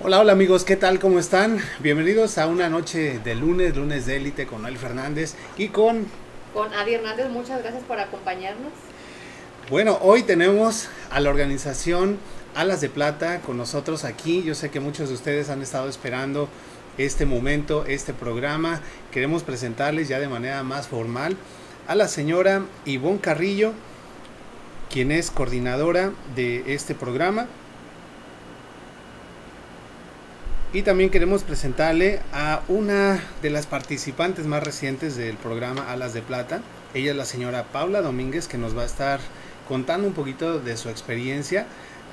Hola, hola amigos, ¿qué tal? ¿Cómo están? Bienvenidos a una noche de lunes, lunes de élite con Noel Fernández y con... Con Adi Hernández, muchas gracias por acompañarnos. Bueno, hoy tenemos a la organización Alas de Plata con nosotros aquí. Yo sé que muchos de ustedes han estado esperando este momento, este programa. Queremos presentarles ya de manera más formal a la señora Ivonne Carrillo, quien es coordinadora de este programa. Y también queremos presentarle a una de las participantes más recientes del programa Alas de Plata. Ella es la señora Paula Domínguez, que nos va a estar contando un poquito de su experiencia.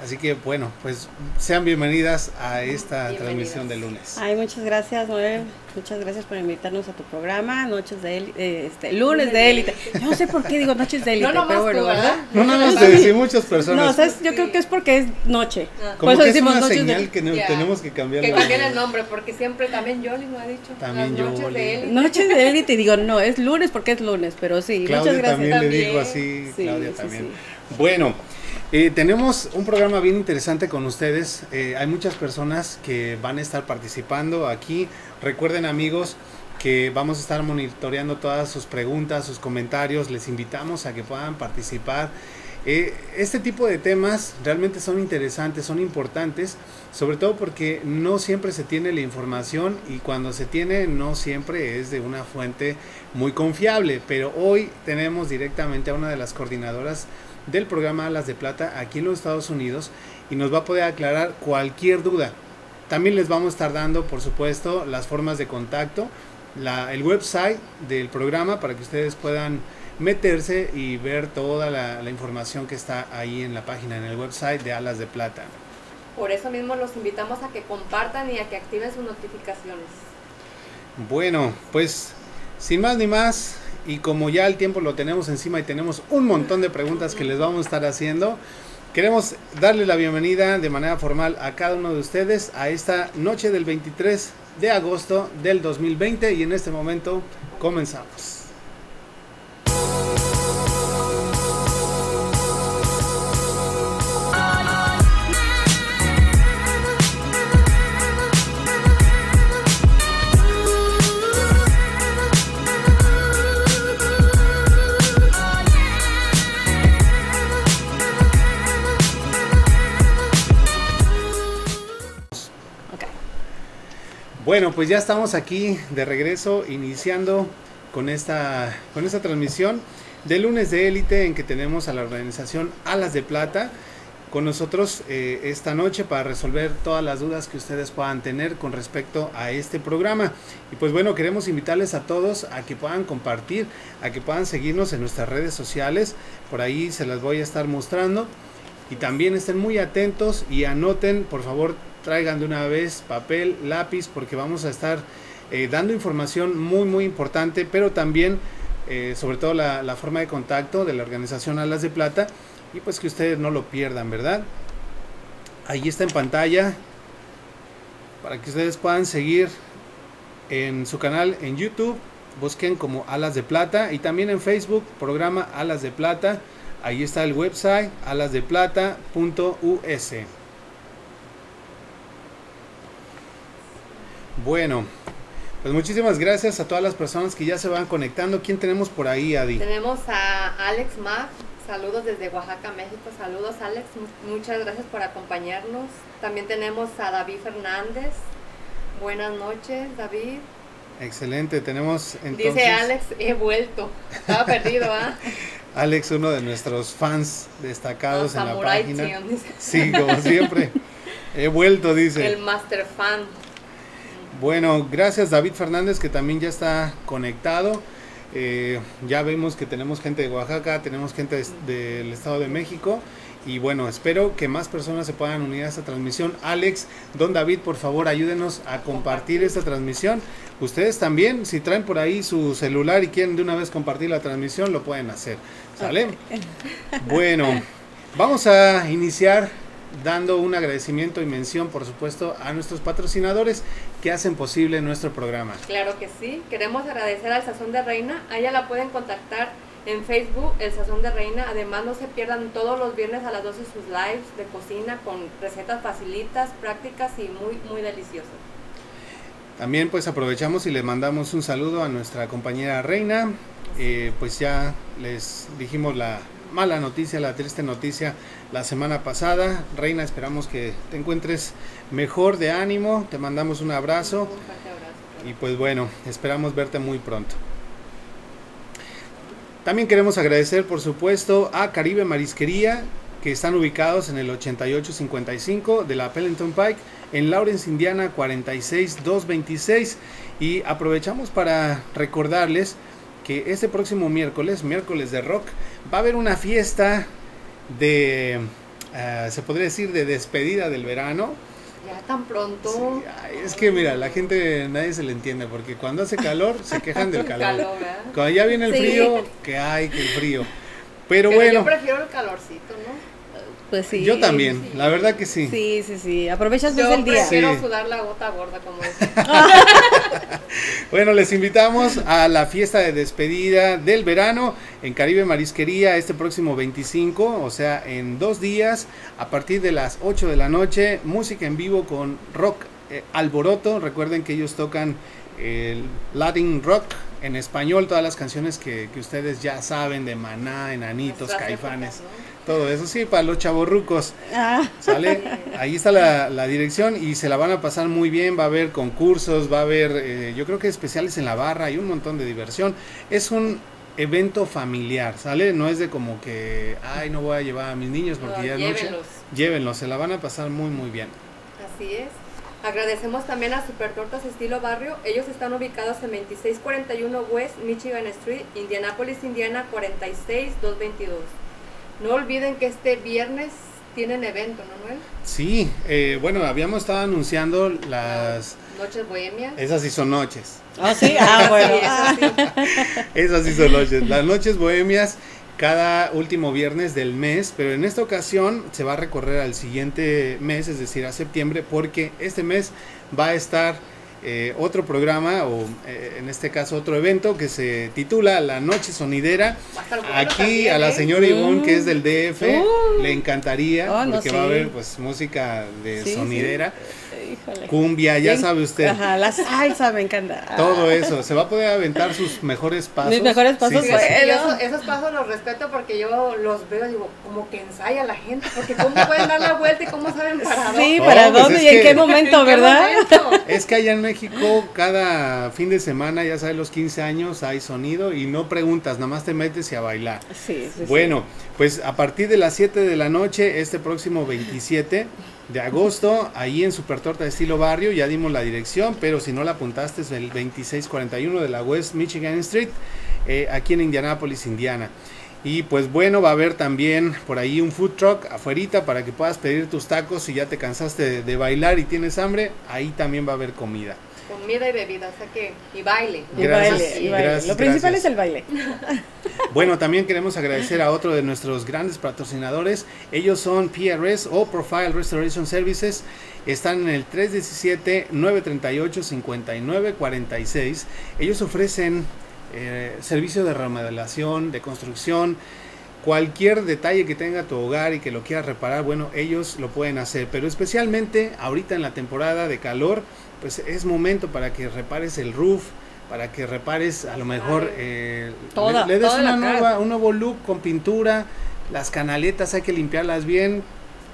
Así que bueno, pues sean bienvenidas a esta transmisión de lunes. Ay, muchas gracias, Noel. Muchas gracias por invitarnos a tu programa, Noches de Élite, eh, este, lunes de élite. Yo no sé por qué digo Noches de Élite, no, pero bueno, ¿verdad? No, no, no, te decir muchas personas. No, ¿sabes? yo creo que es porque es noche. Ah. Como que es una señal que no, tenemos que cambiar. Que cambien el nombre, porque siempre también Yoli lo ha dicho. También Noches Yoli. de Élite. Noches de Élite, y digo, no, es lunes porque es lunes, pero sí, Claudia muchas gracias. también, le También. dijo así, Sí, Claudia sí, también. sí. Bueno, eh, tenemos un programa bien interesante con ustedes. Eh, hay muchas personas que van a estar participando aquí. Recuerden amigos que vamos a estar monitoreando todas sus preguntas, sus comentarios. Les invitamos a que puedan participar. Eh, este tipo de temas realmente son interesantes, son importantes, sobre todo porque no siempre se tiene la información y cuando se tiene no siempre es de una fuente muy confiable. Pero hoy tenemos directamente a una de las coordinadoras del programa Alas de Plata aquí en los Estados Unidos y nos va a poder aclarar cualquier duda. También les vamos a estar dando, por supuesto, las formas de contacto, la, el website del programa para que ustedes puedan meterse y ver toda la, la información que está ahí en la página, en el website de Alas de Plata. Por eso mismo los invitamos a que compartan y a que activen sus notificaciones. Bueno, pues sin más ni más, y como ya el tiempo lo tenemos encima y tenemos un montón de preguntas que les vamos a estar haciendo, queremos darle la bienvenida de manera formal a cada uno de ustedes a esta noche del 23 de agosto del 2020 y en este momento comenzamos. Bueno, pues ya estamos aquí de regreso iniciando con esta, con esta transmisión de lunes de élite en que tenemos a la organización Alas de Plata con nosotros eh, esta noche para resolver todas las dudas que ustedes puedan tener con respecto a este programa. Y pues bueno, queremos invitarles a todos a que puedan compartir, a que puedan seguirnos en nuestras redes sociales. Por ahí se las voy a estar mostrando. Y también estén muy atentos y anoten, por favor, traigan de una vez papel, lápiz, porque vamos a estar eh, dando información muy, muy importante, pero también, eh, sobre todo, la, forma de contacto de la organización Alas de Plata, y pues que ustedes no lo pierdan, ¿verdad? Ahí está en pantalla, para que ustedes puedan seguir en su canal en YouTube, busquen como Alas de Plata, y también en Facebook, programa Alas de Plata. Ahí está el website alasdeplata.us. Bueno, pues muchísimas gracias a todas las personas que ya se van conectando. ¿Quién tenemos por ahí, Adi? Tenemos a Alex Mag, saludos desde Oaxaca, México. Saludos Alex, mu- muchas gracias por acompañarnos. También tenemos a David Fernández. Buenas noches, David. Excelente, tenemos entonces Dice Alex, he vuelto. Estaba perdido, ¿ah? Alex, uno de nuestros fans destacados Ah, en la página. Tion, dice. Sí, como siempre. He vuelto, dice. El master fan. Bueno, gracias David Fernández que también ya está conectado. Eh, ya vemos que tenemos gente de Oaxaca, tenemos gente del Estado de México y bueno, espero que más personas se puedan unir a esta transmisión. Alex, don David, por favor ayúdenos a compartir esta transmisión. Ustedes también, si traen por ahí su celular y quieren de una vez compartir la transmisión, lo pueden hacer. ¿Sale? Bueno, vamos a iniciar dando un agradecimiento y mención, por supuesto, a nuestros patrocinadores que hacen posible nuestro programa. Claro que sí. Queremos agradecer al Sazón de Reina. A ella la pueden contactar En Facebook, El Sazón de Reina. Además, no se pierdan todos los viernes a las 12 sus lives de cocina con recetas facilitas, prácticas y muy, muy deliciosas. También pues aprovechamos y le mandamos un saludo a nuestra compañera Reina. Eh, pues ya les dijimos la mala noticia, la triste noticia la semana pasada. Reina, esperamos que te encuentres mejor de ánimo. Te mandamos un abrazo. Un fuerte abrazo. Y pues bueno, esperamos verte muy pronto. También queremos agradecer, por supuesto, a Caribe Marisquería, que están ubicados en el 8855 de la Pellington Pike, en Lawrence, Indiana 46226. Y aprovechamos para recordarles que este próximo miércoles, miércoles de rock, va a haber una fiesta de, eh, se podría decir, de despedida del verano. Ya tan pronto. Sí, ay, es que mira, la gente nadie se le entiende porque cuando hace calor se quejan del calor. Cuando ya viene el Sí. frío, que hay que el frío. Pero, Pero bueno, yo prefiero el calorcito, ¿no? Pues sí. yo también, sí. la verdad que sí. Sí, sí, sí. Aprovechas más Yo el día. prefiero Sí. sudar la gota gorda, como dicen. Bueno, les invitamos a la fiesta de despedida del verano en Caribe Marisquería este próximo 25, o sea, en dos días, a partir de las 8 de la noche, música en vivo con rock eh, alboroto. Recuerden que ellos tocan el Latin rock en español, todas las canciones que, que ustedes ya saben de Maná, Enanitos, Caifanes, todo eso, sí, para los chavorrucos. Ah, ¿Sale? Ahí está la, la dirección y se la van a pasar muy bien. Va a haber concursos, va a haber, eh, yo creo que especiales en la barra y un montón de diversión. Es un evento familiar, ¿sale? No es de como que, ay, no voy a llevar a mis niños porque No, ya es noche. llévenlos. Llévenlos, se la van a pasar muy, muy bien. Así es. Agradecemos también a Super Tortas Estilo Barrio. Ellos están ubicados en 2641 West Michigan Street, Indianapolis, Indiana 46222. No olviden que este viernes tienen evento, ¿no, Noel? Sí, eh, bueno, habíamos estado anunciando las... Noches Bohemias. Esas sí son noches. ah, sí. Ah, bueno. Sí, eso sí. Esas sí son noches. Las noches bohemias cada último viernes del mes, pero en esta ocasión se va a recorrer al siguiente mes, es decir, a septiembre, porque este mes va a estar eh, otro programa, o eh, en este caso otro evento, que se titula La Noche Sonidera. Aquí también, a la ¿eh? señora Sí. Ivonne, que es del DF, Uh. le encantaría, Oh, no, porque va a haber pues música de Sí, sí. Híjole. cumbia, ya Bien. sabe usted. Ajá, la salsa me encanta. Ah. Todo eso, se va a poder aventar sus mejores pasos. Mis mejores pasos, Sí, sí, pues. sí. Esos, esos pasos los respeto porque yo los veo y digo, como que ensaya la gente, porque cómo pueden dar la vuelta y cómo saben parar. Sí, No, ¿para pues dónde y en qué momento, ¿En qué verdad? momento? Es que allá en México, cada fin de semana, ya sabes, los 15 años hay sonido y no preguntas, nada más te metes y a bailar. Sí, sí, sí. Bueno, pues a partir de las 7 de la noche, este próximo 27 de agosto, ahí en Super Torta de Estilo Barrio, ya dimos la dirección, pero si no la apuntaste es el 2641 de la West Michigan Street, eh, aquí en Indianapolis, Indiana. Y pues bueno, va a haber también por ahí un food truck afuerita para que puedas pedir tus tacos si ya te cansaste de bailar y tienes hambre, ahí también va a haber comida. Comida y bebida, o sea que, y baile. Y Gracias, baile, y baile. gracias, Lo principal gracias. es el baile. Bueno, también queremos agradecer a otro de nuestros grandes patrocinadores. Ellos son PRS o Profile Restoration Services. Están en el 317-938-5946. Ellos ofrecen eh, servicio de remodelación, de construcción. Cualquier detalle que tenga tu hogar y que lo quieras reparar, bueno, ellos lo pueden hacer. Pero especialmente ahorita en la temporada de calor, pues es momento para que repares el roof, para que repares a lo mejor eh, Toda, le, le des toda una nueva, un nuevo look con pintura, las canaletas hay que limpiarlas bien,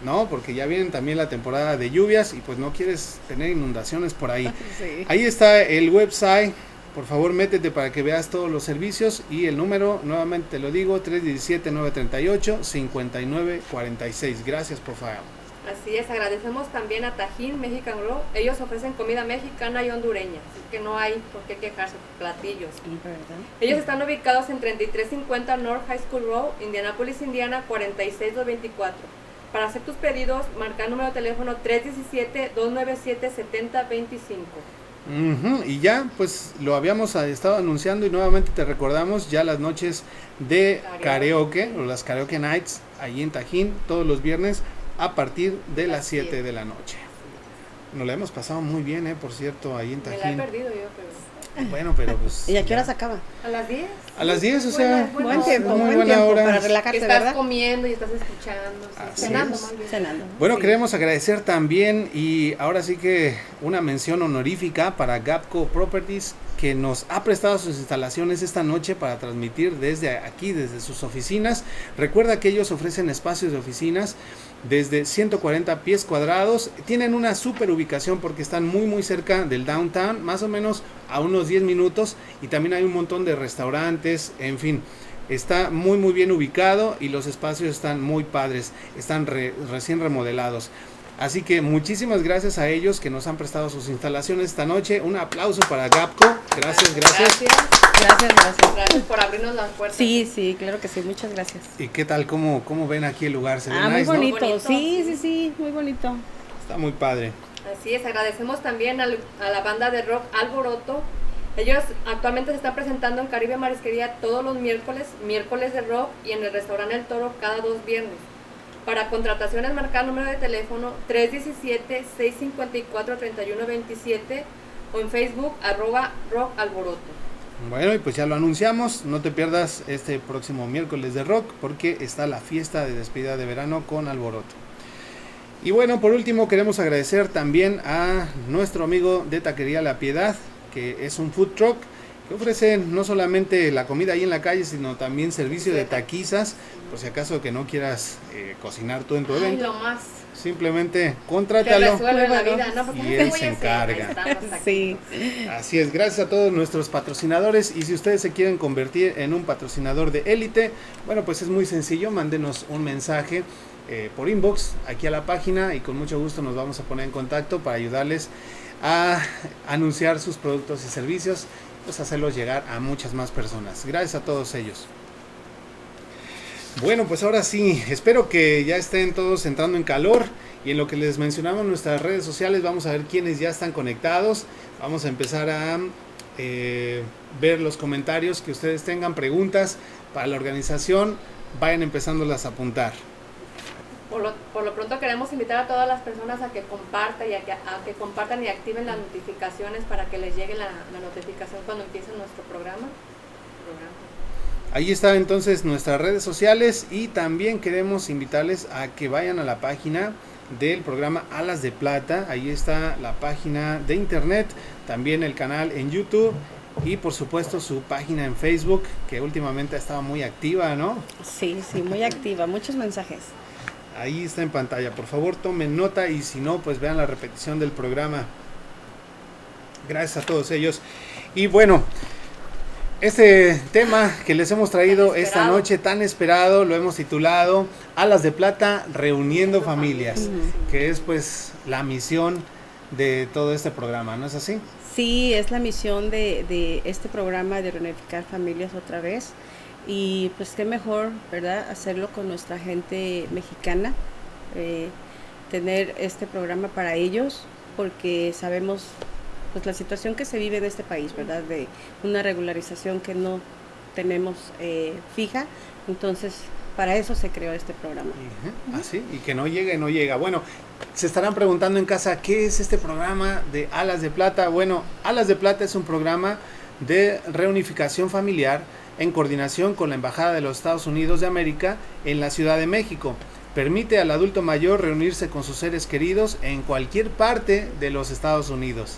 ¿no? Porque ya viene también la temporada de lluvias y pues no quieres tener inundaciones por ahí. Sí. Ahí está el website. Por favor, métete para que veas todos los servicios y el número, nuevamente te lo digo, 317-938-5946. Gracias, Profile. Así es, agradecemos también a Tajín Mexican Grow. Ellos ofrecen comida mexicana y hondureña, así que no hay por qué quejarse platillos. ¿Verdad? Ellos están ubicados en 3350 North High School Road, Indianapolis, Indiana 46224. Para hacer tus pedidos, marca el número de teléfono 317-297-7025. Ujú, Y ya, pues lo habíamos estado anunciando y nuevamente te recordamos ya las noches de karaoke, Karaoke. o las karaoke nights, allí en Tajín, todos los viernes a partir de las Las 7 siete. de la noche. Nos la hemos pasado muy bien, eh, por cierto, ahí en Me la he Tajín. perdido yo, pero... Bueno, pero pues. ¿Y a qué hora se acaba? A las 10. A las 10, o sea, Buen- Buen tiempo, muy buen buena tiempo hora. para Que relajarse, estás ¿verdad? comiendo y estás escuchando. sí, cenando es. más bien. Cenando. Bueno, Sí. queremos agradecer también y ahora sí que una mención honorífica para Gapco Properties que nos ha prestado sus instalaciones esta noche para transmitir desde aquí, desde sus oficinas. Recuerda que ellos ofrecen espacios de oficinas desde 140 pies cuadrados. Tienen una super ubicación porque están muy muy cerca del downtown, más o menos a unos 10 minutos y también hay un montón de restaurantes, en fin. Está muy muy bien ubicado y los espacios están muy padres, están re- recién remodelados. Así que muchísimas gracias a ellos que nos han prestado sus instalaciones esta noche. Un aplauso para Gapco. Gracias, gracias. Gracias. Gracias, gracias. Gracias por abrirnos las puertas. Sí, sí, claro que sí, muchas gracias. ¿Y qué tal? ¿Cómo, cómo ven aquí el lugar? Se ve Ah, muy nice, ¿no? bonito. Bonito, Sí, sí. sí, sí, muy bonito. Está muy padre. Así es, agradecemos también al- a la banda de rock Alboroto. Ellos actualmente se están presentando en Caribe Marisquería todos los miércoles, miércoles de rock y en el restaurante El Toro cada dos viernes. Para contrataciones marcar número de teléfono 317-654-3127 o en Facebook arroba rock alboroto. Bueno, y pues ya lo anunciamos. No te pierdas este próximo miércoles de rock porque está la fiesta de despedida de verano con Alboroto. Y bueno, por último queremos agradecer también a nuestro amigo de Taquería La Piedad, que es un food truck que ofrece no solamente la comida ahí en la calle, sino también servicio de taquizas, por si acaso que no quieras eh, cocinar tú en tu Ay, evento. lo más Simplemente contrátalo. ¿no? Y ¿qué él se encarga. Sí. Así es, gracias a todos nuestros patrocinadores y si ustedes se quieren convertir en un patrocinador de élite, bueno pues es muy sencillo, mándenos un mensaje eh, por inbox aquí a la página y con mucho gusto nos vamos a poner en contacto para ayudarles a anunciar sus productos y servicios, pues hacerlos llegar a muchas más personas. Gracias a todos ellos. Bueno, pues ahora sí, espero que ya estén todos entrando en calor y en lo que les mencionamos en nuestras redes sociales vamos a ver quiénes ya están conectados. Vamos a empezar a eh, ver los comentarios que ustedes tengan, preguntas para la organización, vayan empezándolas a apuntar. Por lo, por lo pronto queremos invitar a todas las personas a que compartan y a que, a que compartan y activen las notificaciones para que les llegue la, la notificación cuando empiece nuestro programa. programa. Ahí están entonces nuestras redes sociales y también queremos invitarles a que vayan a la página del programa Alas de Plata. Ahí está la página de internet, también el canal en YouTube y por supuesto su página en Facebook que últimamente ha estado muy activa, ¿no? Sí, sí, muy activa, muchos mensajes. Ahí está en pantalla. Por favor tomen nota y si no, pues vean la repetición del programa. Gracias a todos ellos. Y bueno, este tema que les hemos traído esta noche tan esperado lo hemos titulado Alas de Plata Reuniendo Familias, que es pues la misión de todo este programa, ¿no es así? Sí, es la misión de, de este programa de reunificar familias otra vez. Y pues qué mejor, ¿verdad? Hacerlo con nuestra gente mexicana, eh, tener este programa para ellos, porque sabemos pues la situación que se vive en este país, ¿verdad? De una regularización que no tenemos eh, fija. Entonces, para eso se creó este programa. Ujú, Así, y que no llega y no llega. Bueno, se estarán preguntando en casa, ¿qué es este programa de Alas de Plata? Bueno, Alas de Plata es un programa de reunificación familiar en coordinación con la Embajada de los Estados Unidos de América en la Ciudad de México. Permite al adulto mayor reunirse con sus seres queridos en cualquier parte de los Estados Unidos.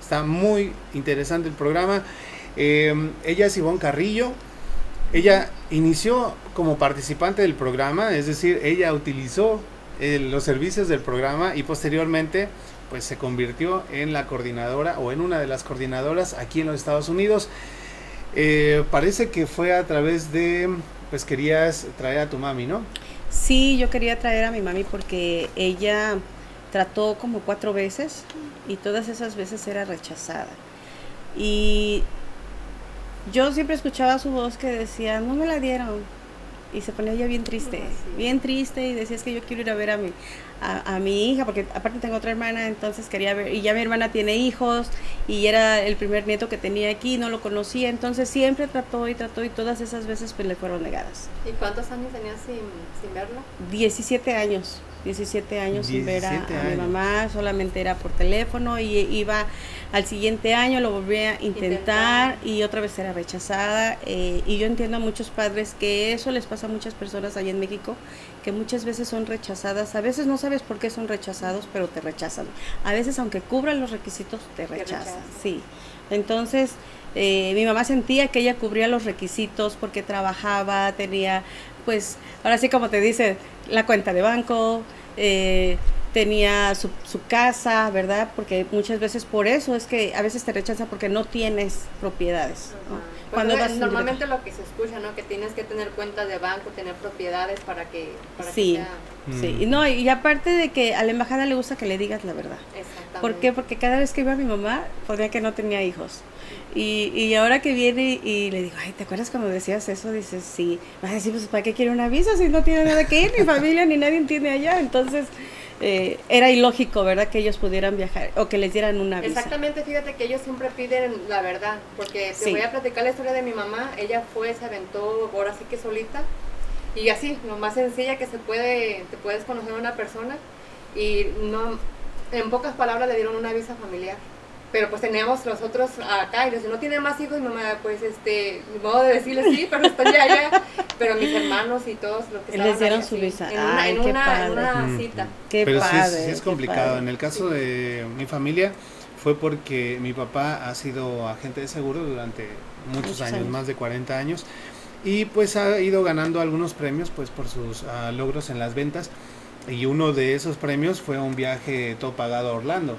Está muy interesante el programa. Eh, ella es Ivonne Carrillo. Ella inició como participante del programa, es decir, ella utilizó eh, los servicios del programa y posteriormente pues se convirtió en la coordinadora o en una de las coordinadoras aquí en los Estados Unidos. Eh, parece que fue a través de, pues querías traer a tu mami, ¿no? Sí, yo quería traer a mi mami porque ella trató como cuatro veces y todas esas veces era rechazada. Y yo siempre escuchaba su voz que decía, no me la dieron. Y se ponía ella bien triste, bien triste y decía, es que yo quiero ir a ver a mi, a, a mi hija, porque aparte tengo otra hermana, entonces quería ver, y ya mi hermana tiene hijos y era el primer nieto que tenía aquí, no lo conocía, entonces siempre trató y trató y todas esas veces pues le fueron negadas. ¿Y cuántos años tenías sin, sin verla? 17 años. 17 años sin ver a, 17 a mi mamá, solamente era por teléfono y iba al siguiente año, lo volví a intentar Intentar. y otra vez era rechazada. eh, y yo entiendo a muchos padres que eso les pasa a muchas personas allá en México, que muchas veces son rechazadas. A veces no sabes por qué son rechazados, pero te rechazan. A veces, aunque cubran los requisitos, te rechazan. rechazan. Sí. Entonces, eh, mi mamá sentía que ella cubría los requisitos porque trabajaba, tenía, pues, ahora sí como te dice, la cuenta de banco, eh, tenía su, su casa, ¿verdad? Porque muchas veces por eso es que a veces te rechazan porque no tienes propiedades. ¿no? Ajá. Cuando Pues, vas normalmente lo que se escucha, ¿no? Que tienes que tener cuentas de banco, tener propiedades para que, para que Sí. sea Sí, Mm. y no, y aparte de que a la embajada le gusta que le digas la verdad. exactamente. ¿Por qué? Porque cada vez que iba a mi mamá ponía que no tenía hijos. Y, y ahora que viene y le digo, ay, ¿te acuerdas cuando decías eso? Dices, sí. Vas a decir, pues, ¿para qué quiere una visa si no tiene nada que ir? Ni familia, ni nadie tiene allá. Entonces, eh, era ilógico, ¿verdad? Que ellos pudieran viajar o que les dieran una visa. Exactamente, fíjate que ellos siempre piden la verdad, porque te Sí. voy a platicar la historia de mi mamá, ella fue, se aventó ahora sí que solita, y así, lo más sencilla que se puede, te puedes conocer a una persona, y no, en pocas palabras le dieron una visa familiar. Pero pues teníamos los otros acá, y les no tiene más hijos, mi mamá, pues este, ni modo de decirle sí, pero estoy allá. Pero mis hermanos y todos los que Les estaban dieron ahí, su visa. En una, Ay, en qué una, en padre. una Mm. cita. Qué Pero sí es- padre, sí es, complicado. padre. En el caso de mi familia fue porque mi papá ha sido agente de seguro durante muchos, Muchos años, años. más de 40 años, y pues ha ido ganando algunos premios pues por sus ah, logros en las ventas. Y uno de esos premios fue un viaje todo pagado a Orlando.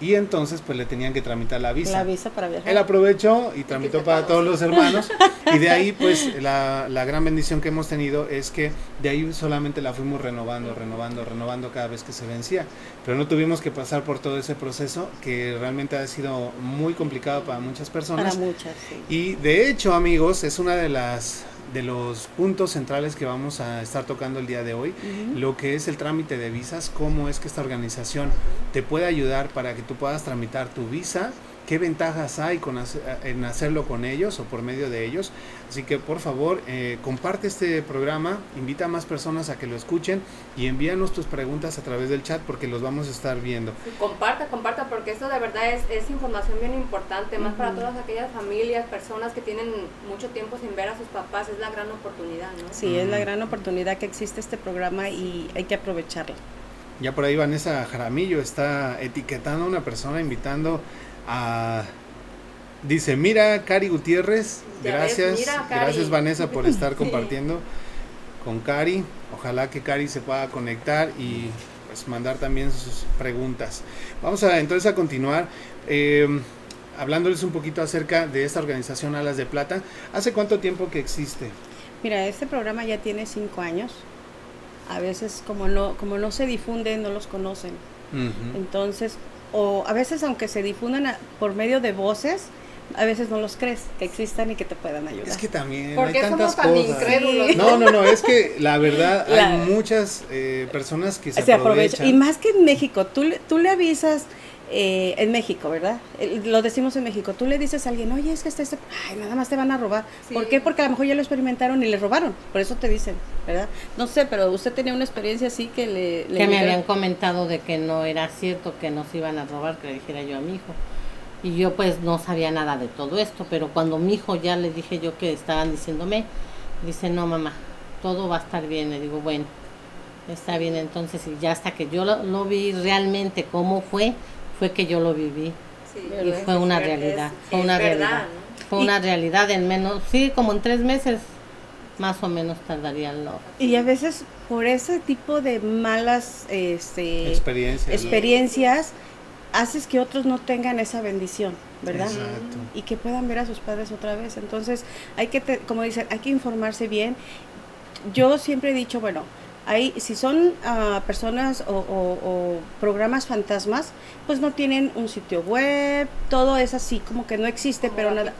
Y entonces pues le tenían que tramitar la visa. La visa para viajar. Él aprovechó y tramitó para todos los hermanos. Y de ahí, pues, la, la gran bendición que hemos tenido es que de ahí solamente la fuimos renovando, renovando, renovando cada vez que se vencía. Pero no tuvimos que pasar por todo ese proceso que realmente ha sido muy complicado para muchas para personas. muchas, sí. Y de hecho, amigos, es una de las de los puntos centrales que vamos a estar tocando el día de hoy, lo que es el trámite de visas, cómo es que esta organización te puede ayudar para que tú puedas tramitar tu visa, qué ventajas hay con hace- en hacerlo con ellos o por medio de ellos. Así que por favor, eh, comparte este programa, invita a más personas a que lo escuchen y envíanos tus preguntas a través del chat porque los vamos a estar viendo. Sí, Comparta, comparta, porque esto de verdad es, es información bien importante, más para Ujú. todas aquellas familias, personas que tienen mucho tiempo sin ver a sus papás, es la gran oportunidad, ¿no? Sí, es la gran oportunidad que existe este programa y hay que aprovecharla. Ya por ahí Vanessa Jaramillo está etiquetando a una persona, invitando a... Dice, mira, Cari Gutiérrez, ves, gracias, mira, Cari. gracias Vanessa por estar Sí. compartiendo con Cari. Ojalá que Cari se pueda conectar y pues mandar también sus preguntas. Vamos a entonces a continuar eh, hablándoles un poquito acerca de esta organización Alas de Plata. ¿Hace cuánto tiempo que existe? Mira, este programa ya tiene cinco años. A veces como no, como no se difunde, no los conocen. Entonces, o a veces aunque se difundan a- por medio de voces, a veces no los crees que existan y que te puedan ayudar. Es que también ¿Por hay qué tantas somos tan cosas. incrédulos? No, no, no, es que la verdad La- hay muchas eh, personas que se, se aprovecha. aprovechan. Y más que en México, tú, le- tú le avisas eh, en México, ¿verdad? Eh, Lo decimos en México. Tú le dices a alguien, oye, es que está este... Ay, nada más te van a robar. Sí. ¿Por qué? Porque a lo mejor ya lo experimentaron y le robaron. Por eso te dicen, ¿verdad? No sé, pero usted tenía una experiencia así que le... le que me habían comentado de que no era cierto que nos iban a robar, que le dijera yo a mi hijo. Y yo pues no sabía nada de todo esto, pero cuando mi hijo ya le dije yo que estaban diciéndome, dice, no mamá, todo va a estar bien. Le digo, bueno, está bien entonces. Y ya hasta que yo lo, lo vi realmente cómo fue, fue que yo lo viví. Sí, Y es- fue una realidad, es- fue es una verdad, realidad. ¿no? Fue Y- una realidad en menos, sí, como en tres meses más o menos tardaría lo. Y a veces por ese tipo de malas este, experiencias. experiencias haces que otros no tengan esa bendición, ¿verdad? Exacto. Y que puedan ver a sus padres otra vez. Entonces, hay que, te- como dicen, hay que informarse bien. Yo siempre he dicho, bueno, hay, si son ah, personas o, o- o programas fantasmas, pues no tienen un sitio web, todo es así, como que no existe, Como pero nada,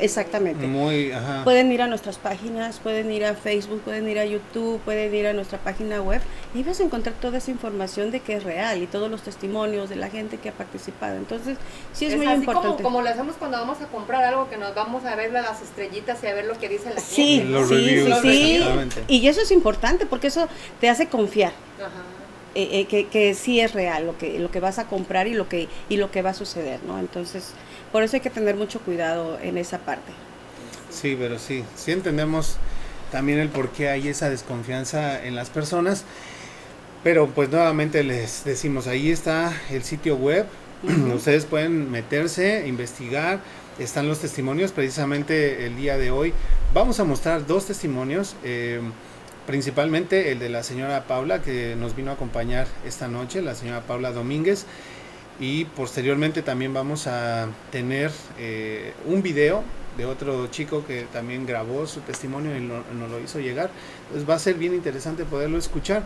exactamente. Muy, ajá. Pueden ir a nuestras páginas, pueden ir a Facebook, pueden ir a YouTube, pueden ir a nuestra página web y vas a encontrar toda esa información de que es real y todos los testimonios de la gente que ha participado. Entonces, sí es, Es muy así importante. como, como lo hacemos cuando vamos a comprar algo, que nos vamos a ver las estrellitas y a ver lo que dice la Sí, gente. Los sí, reviews, sí, sí. exactamente. Y eso es importante porque eso te hace confiar. Ajá. eh, eh, que, que sí es real lo que, lo que vas a comprar y lo que, y lo que va a suceder, ¿no? Entonces, por eso hay que tener mucho cuidado en esa parte. Sí, pero sí, sí entendemos también el por qué hay esa desconfianza en las personas. Pero pues nuevamente les decimos, ahí está el sitio web, ustedes pueden meterse, investigar, están los testimonios, precisamente el día de hoy vamos a mostrar dos testimonios, eh, principalmente el de la señora Paula que nos vino a acompañar esta noche, la señora Paula Domínguez, y posteriormente también vamos a tener eh, un video de otro chico que también grabó su testimonio y no- nos lo hizo llegar. Entonces va a ser bien interesante poderlo escuchar.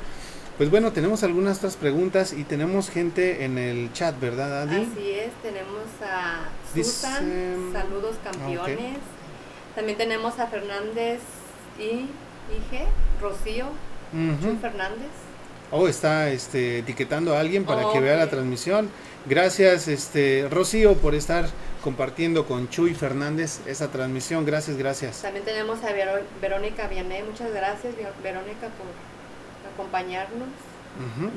Pues bueno, tenemos algunas otras preguntas y tenemos gente en el chat, ¿verdad, Adi? Así es, tenemos a Dice- Susan, saludos campeones. También tenemos a Fernández y Ige, Rocío. Chuy Fernández. Oh, está este, etiquetando a alguien para Oh, que vea la transmisión. Gracias, este, Rocío, por estar compartiendo con Chuy Fernández esa transmisión. Gracias, gracias. También tenemos a Verónica Vianney, muchas gracias Ver- Verónica por acompañarnos.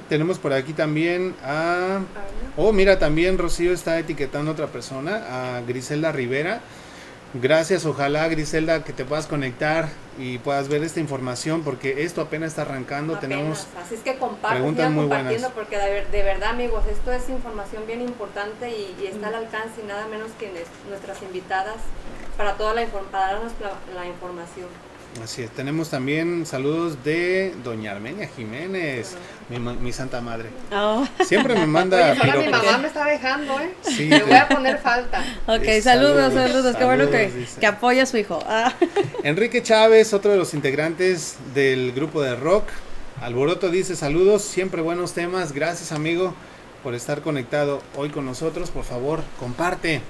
Tenemos por aquí también a... Oh, mira, también Rocío está etiquetando a otra persona, a Griselda Rivera. Gracias, ojalá Griselda que te puedas conectar y puedas ver esta información porque esto apenas está arrancando. Apenas. Tenemos Así es que compartan, preguntas muy compartiendo buenas. porque de, ver- de verdad amigos, esto es información bien importante y, y está al alcance y nada menos que nuestras invitadas para toda la para darnos la, la información. Así es, tenemos también saludos de Doña Armenia Jiménez, mi, santa madre. Oh, Siempre me manda Oye, ahora mi mamá me está dejando, ¿eh? Sí, Me voy a poner falta. ok, Eh, saludos, saludos, saludos, qué bueno que, dice. que apoya a su hijo. Ah. Enrique Chávez, otro de los integrantes del grupo de rock. Alboroto dice saludos, siempre buenos temas. Gracias amigo por estar conectado hoy con nosotros. Por favor, comparte.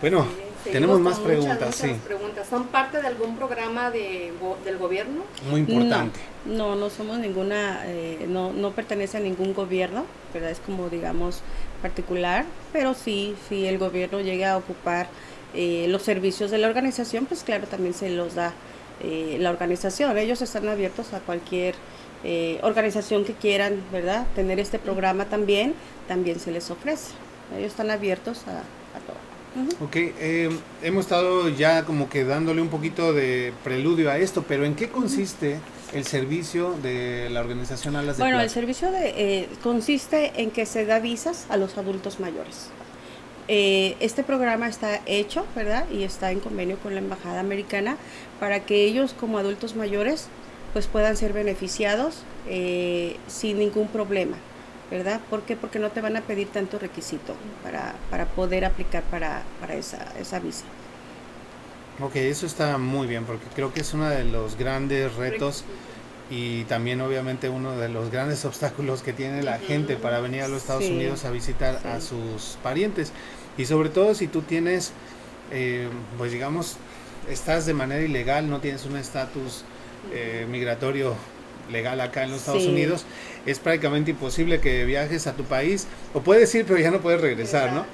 Bueno, tenemos más muchas, preguntas, muchas sí. preguntas. ¿Son parte de algún programa de, del gobierno? Muy importante. No, no, no somos ninguna, eh, no, no pertenece a ningún gobierno, ¿verdad? Es como, digamos, particular, pero sí, si el gobierno llega a ocupar eh, los servicios de la organización, pues claro, también se los da eh, la organización. Ellos están abiertos a cualquier eh, organización que quieran, ¿verdad? Tener este programa también, también se les ofrece. Ellos están abiertos a, Ok, eh, hemos estado ya como que dándole un poquito de preludio a esto, pero ¿en qué consiste el servicio de la organización Alas de Bueno, el servicio de, eh, consiste en que se da visas a los adultos mayores. Eh, este programa está hecho, ¿verdad? Y está en convenio con la Embajada Americana para que ellos como adultos mayores pues puedan ser beneficiados eh, sin ningún problema, ¿verdad? ¿Por qué? Porque no te van a pedir tanto requisito para, para poder aplicar para, para esa, esa visa. Ok, eso está muy bien porque creo que es uno de los grandes retos y también obviamente uno de los grandes obstáculos que tiene la gente para venir a los Estados Sí, Unidos a visitar a sus parientes y sobre todo si tú tienes eh, pues digamos estás de manera ilegal no tienes un estatus eh, migratorio legal acá en los Estados Sí. Unidos es prácticamente imposible que viajes a tu país o puedes ir pero ya no puedes regresar no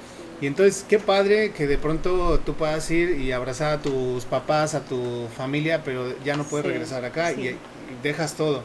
y entonces, qué padre que de pronto tú puedas ir y abrazar a tus papás, a tu familia, pero ya no puedes Sí, regresar acá y, dejas todo.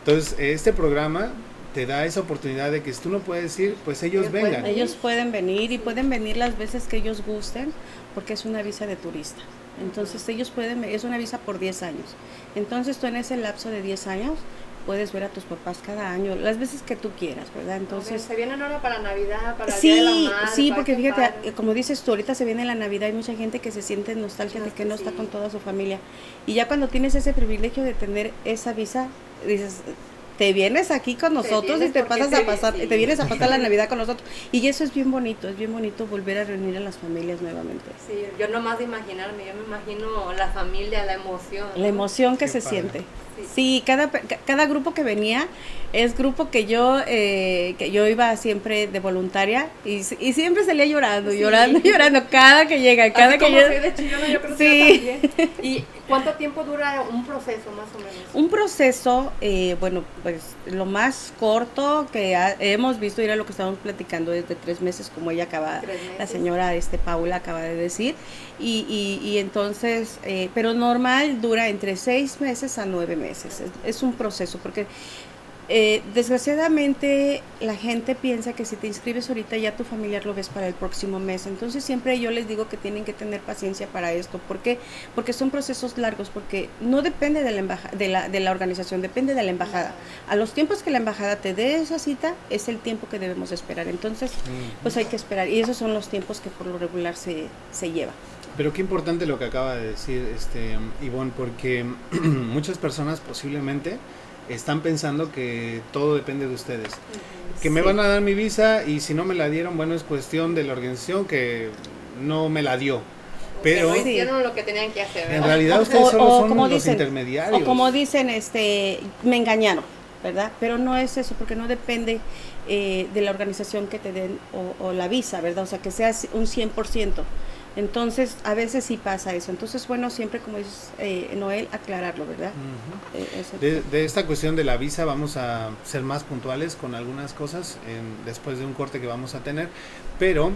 Entonces, este programa te da esa oportunidad de que si tú no puedes ir, pues ellos Ellos vengan. pueden Ellos pueden venir y pueden venir las veces que ellos gusten porque es una visa de turista. Entonces ellos pueden, es una visa por 10 años. Entonces tú en ese lapso de 10 años puedes ver a tus papás cada año, las veces que tú quieras, ¿verdad? Entonces, se vienen ahora para Navidad, para el Día de la Sí, Madre, sí, porque fíjate, padre. como dices tú, ahorita se viene la Navidad, hay mucha gente que se siente nostalgia de que no está Sí. con toda su familia. Y ya cuando tienes ese privilegio de tener esa visa, dices, te vienes aquí con nosotros y te pasas te- a pasar, sí. te vienes a pasar la Navidad con nosotros. Y eso es bien bonito, es bien bonito volver a reunir a las familias nuevamente. Sí, yo nomás de imaginarme, yo me imagino la familia, la emoción. La emoción que Qué se padre. siente. Sí. Sí, cada, cada grupo que venía es grupo que yo eh, que yo iba siempre de voluntaria y, y siempre salía llorando, Sí. llorando, llorando cada que llega, cada Así que como llega. soy de chillona, yo creo Sí. que yo también. ¿Y cuánto tiempo dura un proceso más o menos? Un proceso, eh, bueno, pues lo más corto que ha- hemos visto, era lo que estábamos platicando desde tres meses, como ella acaba, la señora este Paula acaba de decir, y, y, y entonces, eh, pero normal dura entre seis meses a nueve meses, es, es un proceso, porque Eh, desgraciadamente la gente piensa que si te inscribes ahorita ya tu familiar lo ves para el próximo mes. Entonces siempre yo les digo que tienen que tener paciencia para esto. ¿Por qué? Porque son procesos largos, porque no depende de la, embaja- de la, de la organización, depende de la embajada. A los tiempos que la embajada te dé esa cita es el tiempo que debemos esperar. Entonces pues hay que esperar. Y esos son los tiempos que por lo regular se, se lleva. Pero qué importante lo que acaba de decir este Ivonne, porque muchas personas posiblemente están pensando que todo depende de ustedes. Que me Sí. van a dar mi visa y si no me la dieron, bueno, es cuestión de la organización que no me la dio. Pero no hicieron lo que tenían que hacer, en realidad ustedes o- solo o son como los dicen- intermediarios. O como dicen, este, me engañaron, ¿verdad? Pero no es eso, porque no depende eh, de la organización que te den o, o la visa, ¿verdad? O sea, que sea un 100%. Entonces, a veces sí pasa eso. Entonces, bueno, siempre, como dices, eh, Noel, aclararlo, ¿verdad? Eh, De, de esta cuestión de la visa vamos a ser más puntuales con algunas cosas en- después de un corte que vamos a tener, pero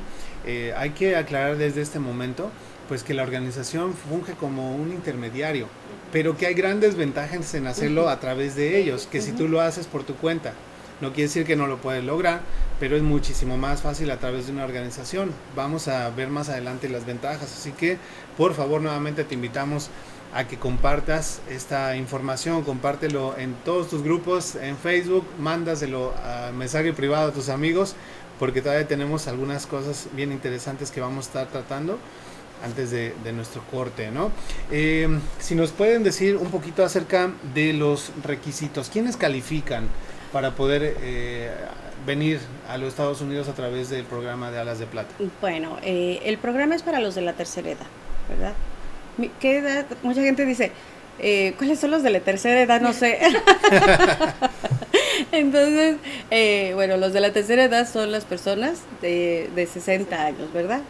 eh, hay que aclarar desde este momento pues que la organización funge como un intermediario, pero que hay grandes ventajas en hacerlo a través de ellos, que si tú lo haces por tu cuenta, no quiere decir que no lo puedes lograr, pero es muchísimo más fácil a través de una organización. Vamos a ver más adelante las ventajas, así que por favor nuevamente te invitamos a que compartas esta información, compártelo en todos tus grupos, en Facebook, mándaselo a mensaje privado a tus amigos, porque todavía tenemos algunas cosas bien interesantes que vamos a estar tratando antes de, nuestro corte, ¿no? Eh, si nos pueden decir un poquito acerca de los requisitos, ¿quiénes califican para poder eh, venir a los Estados Unidos a través del programa de Alas de Plata? Bueno, eh, el programa es para los de la tercera edad, ¿verdad? ¿Qué edad? Mucha gente dice, eh, ¿cuáles son los de la tercera edad? No sé. Entonces, eh, bueno, los de la tercera edad son las personas de, de 60 años, ¿verdad?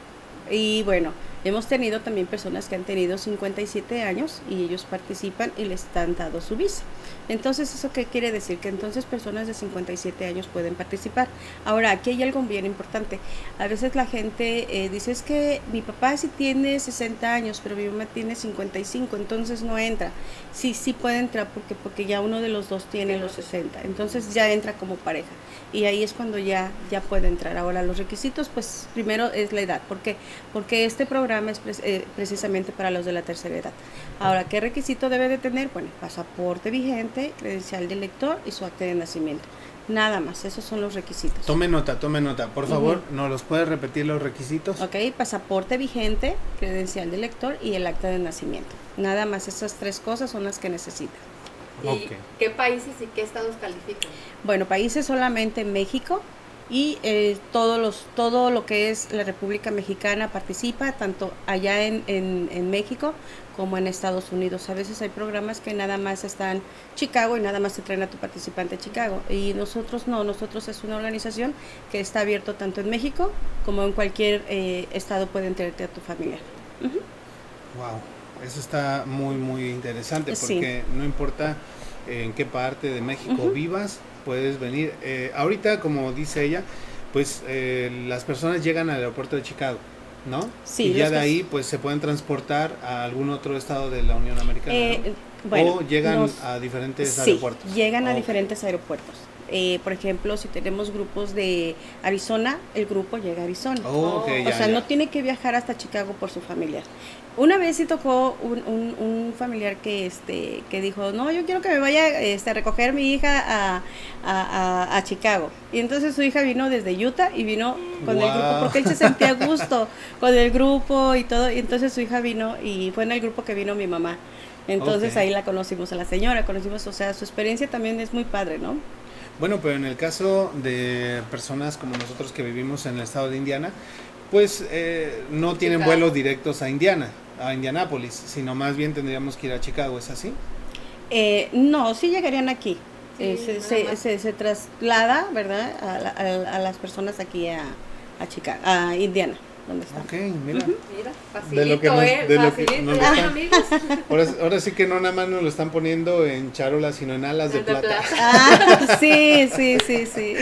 Y bueno, hemos tenido también personas que han tenido 57 años y ellos participan y les han dado su visa. Entonces, ¿eso qué quiere decir? Que entonces personas de 57 años pueden participar. Ahora, aquí hay algo bien importante. A veces la gente eh, dice, es que mi papá sí tiene 60 años, pero mi mamá tiene 55, entonces no entra. Sí, sí puede entrar porque, porque ya uno de los dos tiene los 60, entonces ya entra como pareja. Y ahí es cuando ya, ya puede entrar. Ahora, los requisitos, pues primero es la edad. ¿Por qué? Porque este programa es pre- eh, precisamente para los de la tercera edad. Ahora, ¿qué requisito debe de tener? Bueno, pasaporte vigente, credencial de lector y su acta de nacimiento. Nada más, esos son los requisitos. Tome nota, tome nota. Por favor, ¿nos los puedes repetir los requisitos? Ok, pasaporte vigente, credencial de lector y el acta de nacimiento. Nada más, esas tres cosas son las que necesita. ¿Y Ok. qué países y qué estados califican? Bueno, países solamente México y eh, todos los, todo lo que es la República Mexicana participa, tanto allá en, en, en México como en Estados Unidos. A veces hay programas que nada más están Chicago y nada más se traen a tu participante a Chicago. Y nosotros no, nosotros es una organización que está abierto tanto en México como en cualquier eh, estado pueden traerte a tu familia. Wow, eso está muy, muy interesante Sí. porque no importa en qué parte de México vivas, puedes venir. Eh, ahorita, como dice ella, pues eh, las personas llegan al aeropuerto de Chicago, ¿no? Sí, y ya de ahí, pues se pueden transportar a algún otro estado de la Unión Americana. ¿no? Eh, bueno, o llegan nos- a diferentes Sí, aeropuertos. llegan a Ok. diferentes aeropuertos. Eh, por ejemplo, si tenemos grupos de Arizona, el grupo llega a Arizona. Oh, O ya, sea, ya. no tiene que viajar hasta Chicago por su familiar. Una vez sí tocó un, un- un familiar que este que dijo, no, yo quiero que me vaya este, a recoger mi hija a, a- a- a Chicago. Y entonces su hija vino desde Utah y vino con el grupo porque él se sentía a gusto con el grupo y todo. Y entonces su hija vino y fue en el grupo que vino mi mamá. Entonces ahí la conocimos a la señora, conocimos, o sea, su experiencia también es muy padre, ¿no? Bueno, pero en el caso de personas como nosotros que vivimos en el estado de Indiana, pues eh, no tienen Chicago. vuelos directos a Indiana, a Indianápolis, sino más bien tendríamos que ir a Chicago, ¿es así? Eh, no, sí llegarían aquí. Sí, Eh, se, se- más. se- se traslada, ¿verdad? A, la- a- a las personas aquí a, a Chicago, a Indiana, donde está. Ok, mira. Mira, facilito, De lo que nos- ¿eh? de lo que nos ¿eh, están-? Ahora, ahora sí que no nada más nos lo están poniendo en charolas, sino en alas de De plata. plata. Ah, sí, sí, sí, sí.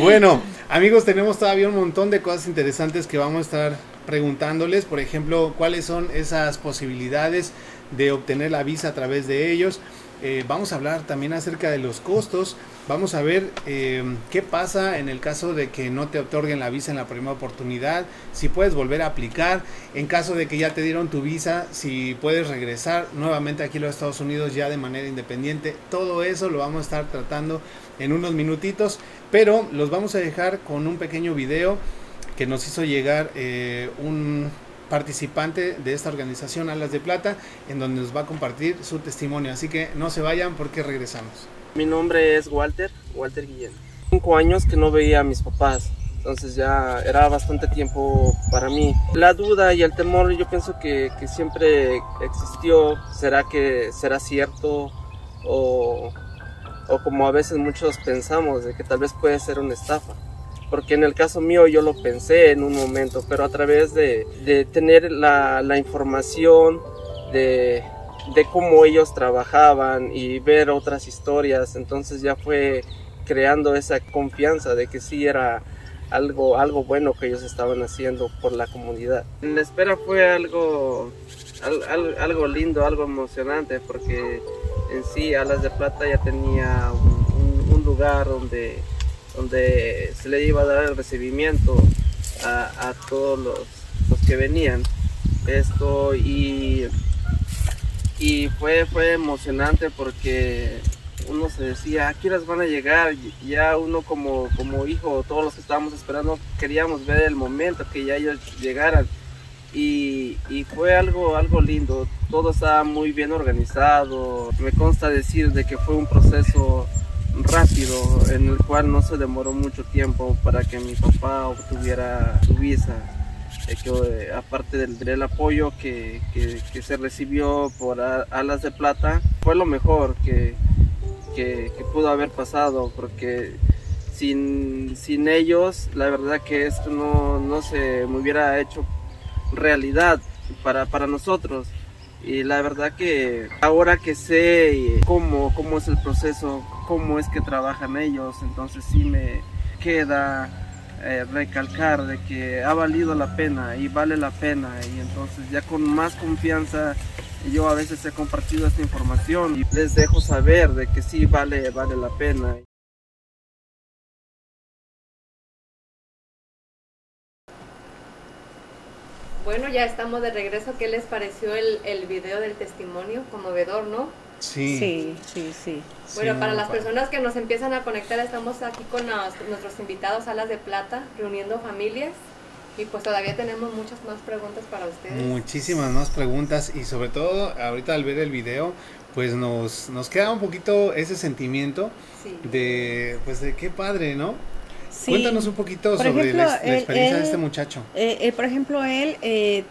Bueno, amigos, tenemos todavía un montón de cosas interesantes que vamos a estar preguntándoles. Por ejemplo, cuáles son esas posibilidades de obtener la visa a través de ellos. Eh, vamos a hablar también acerca de los costos, vamos a ver eh, qué pasa en el caso de que no te otorguen la visa en la primera oportunidad, si puedes volver a aplicar, en caso de que ya te dieron tu visa, si puedes regresar nuevamente aquí a los Estados Unidos ya de manera independiente, todo eso lo vamos a estar tratando en unos minutitos, pero los vamos a dejar con un pequeño video que nos hizo llegar eh, un participante de esta organización Alas de Plata, en donde nos va a compartir su testimonio. Así que no se vayan porque regresamos. Mi nombre es Walter, Walter Guillén. Cinco años que no veía a mis papás, entonces ya era bastante tiempo para mí. La duda y el temor yo pienso que, que siempre existió. ¿Será que será cierto? O, o como a veces muchos pensamos, de que tal vez puede ser una estafa porque en el caso mío yo lo pensé en un momento, pero a través de, de tener la, la información de, de, cómo ellos trabajaban y ver otras historias, entonces ya fue creando esa confianza de que sí era algo, algo bueno que ellos estaban haciendo por la comunidad. La espera fue algo, algo, algo lindo, algo emocionante, porque en sí Alas de Plata ya tenía un, un, un lugar donde donde se le iba a dar el recibimiento a, todos los, los, que venían. Esto y, y fue, fue emocionante porque uno se decía, ¿a qué horas van a llegar? Ya uno como, como hijo, todos los que estábamos esperando, queríamos ver el momento que ya ellos llegaran. Y, y, fue algo, algo lindo, todo estaba muy bien organizado. Me consta decir de que fue un proceso rápido en el cual no se demoró mucho tiempo para que mi papá obtuviera su visa. Eh, que, eh, aparte del, del apoyo que, que, que, se recibió por Alas de Plata, fue lo mejor que, pudo haber pasado porque sin, sin, ellos la verdad que esto no, no se me hubiera hecho realidad para, para nosotros y la verdad que ahora que sé cómo, cómo es el proceso, cómo es que trabajan ellos, entonces sí me queda eh, recalcar de que ha valido la pena y vale la pena y entonces ya con más confianza yo a veces he compartido esta información y les dejo saber de que sí vale, vale la pena. Bueno, ya estamos de regreso. ¿Qué les pareció el, el video del testimonio? Conmovedor, ¿no? Sí. Sí, sí, sí. Bueno, Sí, para las personas que nos empiezan a conectar, estamos aquí con nos- nuestros invitados Alas de Plata, reuniendo familias. Y pues todavía tenemos muchas más preguntas para ustedes. Muchísimas más preguntas y sobre todo ahorita al ver el video pues nos, nos queda un poquito ese sentimiento Sí. de pues de qué padre, ¿no? Sí. Cuéntanos un poquito Por sobre ejemplo, la, la él- experiencia de este muchacho. Eh, eh, por ejemplo, él, eh,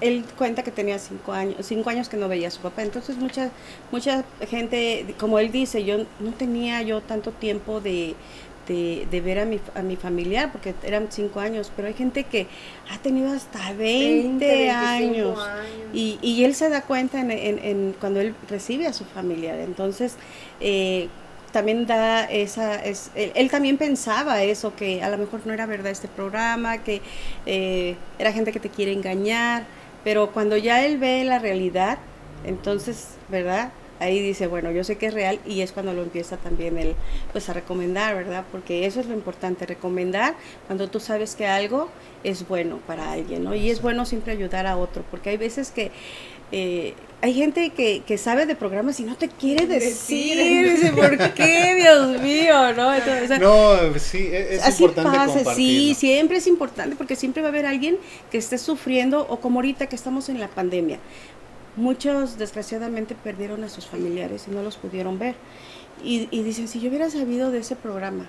él cuenta que tenía cinco años, cinco años que no veía a su papá. Entonces mucha, mucha gente, como él dice, yo no tenía yo tanto tiempo de, de, de ver a mi, a mi familiar, porque eran cinco años, pero hay gente que ha tenido hasta 20, 25 años. años. Y, y él se da cuenta en, en- en cuando él recibe a su familiar. Entonces, eh, también da esa, es, él, él también pensaba eso, que a lo mejor no era verdad este programa, que eh, era gente que te quiere engañar, pero cuando ya él ve la realidad, entonces, ¿verdad? Ahí dice, bueno, yo sé que es real y es cuando lo empieza también él, pues a recomendar, ¿verdad? Porque eso es lo importante, recomendar cuando tú sabes que algo es bueno para alguien, ¿no? Y es bueno siempre ayudar a otro, porque hay veces que eh, hay gente que, que sabe de programas y no te quiere decir, Decir. dice, ¿por qué, Dios mío? ¿no? Entonces, o sea, No, sí, e- es Así importante pasa, sí, siempre es importante porque siempre va a haber alguien que esté sufriendo o como ahorita que estamos en la pandemia. Muchos desgraciadamente perdieron a sus familiares y no los pudieron ver. Y, y dicen, si yo hubiera sabido de ese programa,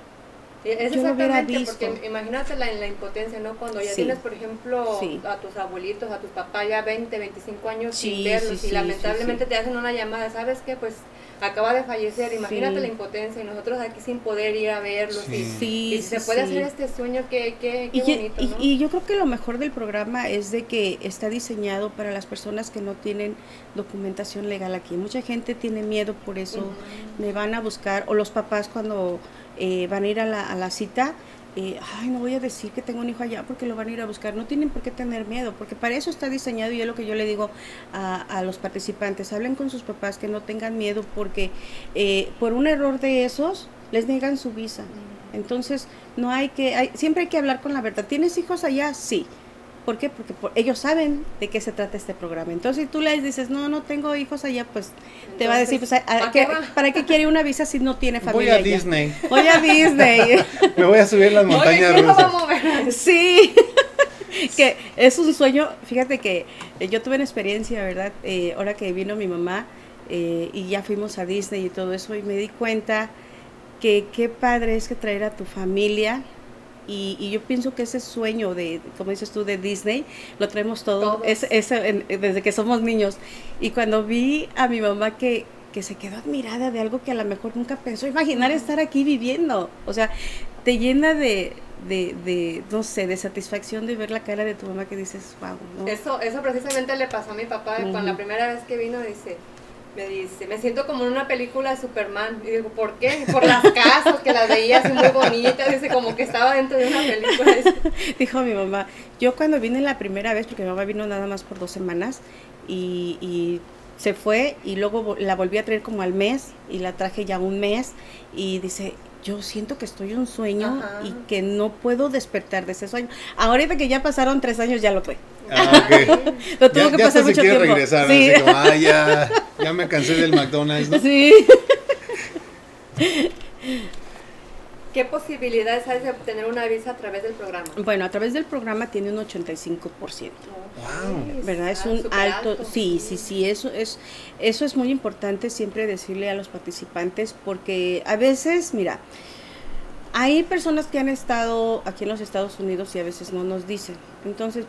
Es Yo lo hubiera exactamente, visto. porque imagínate la, la impotencia, ¿no? Cuando ya Sí. tienes, por ejemplo, Sí. a tus abuelitos, a tus papás ya 20, 25 años Sí, sin verlos sí, y sí, lamentablemente sí, te hacen una llamada, ¿sabes qué? Pues acaba de fallecer, imagínate Sí. la impotencia y nosotros aquí sin poder ir a verlos Sí. y, sí, y si se puede sí. hacer este sueño, qué, qué, qué Y, bonito, y- ¿no? y yo creo que lo mejor del programa es de que está diseñado para las personas que no tienen documentación legal aquí. Mucha gente tiene miedo por eso, me van a buscar, o los papás cuando eh, van a ir a la, a la cita, eh, ay, no voy a decir que tengo un hijo allá porque lo van a ir a buscar. No tienen por qué tener miedo, porque para eso está diseñado y es lo que yo le digo a, a los participantes. Hablen con sus papás que no tengan miedo porque eh, por un error de esos les niegan su visa. Entonces, no hay que, hay, siempre hay que hablar con la verdad. ¿Tienes hijos allá? Sí. ¿Por qué? Porque por- ellos saben de qué se trata este programa. Entonces, si tú les dices, no, no tengo hijos allá, pues te va a decir, pues, ¿a- a ¿para qué- qué va? ¿para qué quiere una visa si no tiene Voy familia a allá? Disney. Voy a Disney. Me voy a subir las Oye, montañas ¿quién lo va a rusas. mover? Sí, que es un sueño. Fíjate que eh, yo tuve una experiencia, ¿verdad? Eh, ahora que vino mi mamá eh, y ya fuimos a Disney y todo eso, y me di cuenta que qué padre es que traer a tu familia. Y, y yo pienso que ese sueño de, como dices tú, de Disney, lo traemos todo, es, es en- desde que somos niños. Y cuando vi a mi mamá que, que se quedó admirada de algo que a lo mejor nunca pensó imaginar estar aquí viviendo, o sea, te llena de, de, de, no sé, de satisfacción de ver la cara de tu mamá que dices, wow, ¿no? Eso, eso precisamente le pasó a mi papá cuando la primera vez que vino dice, me dice, me siento como en una película de Superman. Y digo, ¿por qué? Por las casas que las veía así muy bonitas, dice, como que estaba dentro de una película. Dijo mi mamá, yo cuando vine la primera vez, porque mi mamá vino nada más por dos semanas, y, y se fue, y luego la volví a traer como al mes, y la traje ya un mes, y dice, yo siento que estoy en un sueño Ajá. y que no puedo despertar de ese sueño. Ahorita que ya pasaron tres años, ya lo fue. Ah, ok. Lo tuvo Ya, que ya pasar hasta se mucho quiere tiempo. regresar. Sí. Así como, ah, ya, ya me cansé del McDonald's, ¿no? Sí. ¿Qué posibilidades hay de obtener una visa a través del programa? Bueno, a través del programa tiene un 85%. Wow. ¿verdad? Es Está un súper alto, sí, sí, sí, eso es, eso es muy importante siempre decirle a los participantes porque a veces, mira, hay personas que han estado aquí en los Estados Unidos y a veces no nos dicen. Entonces,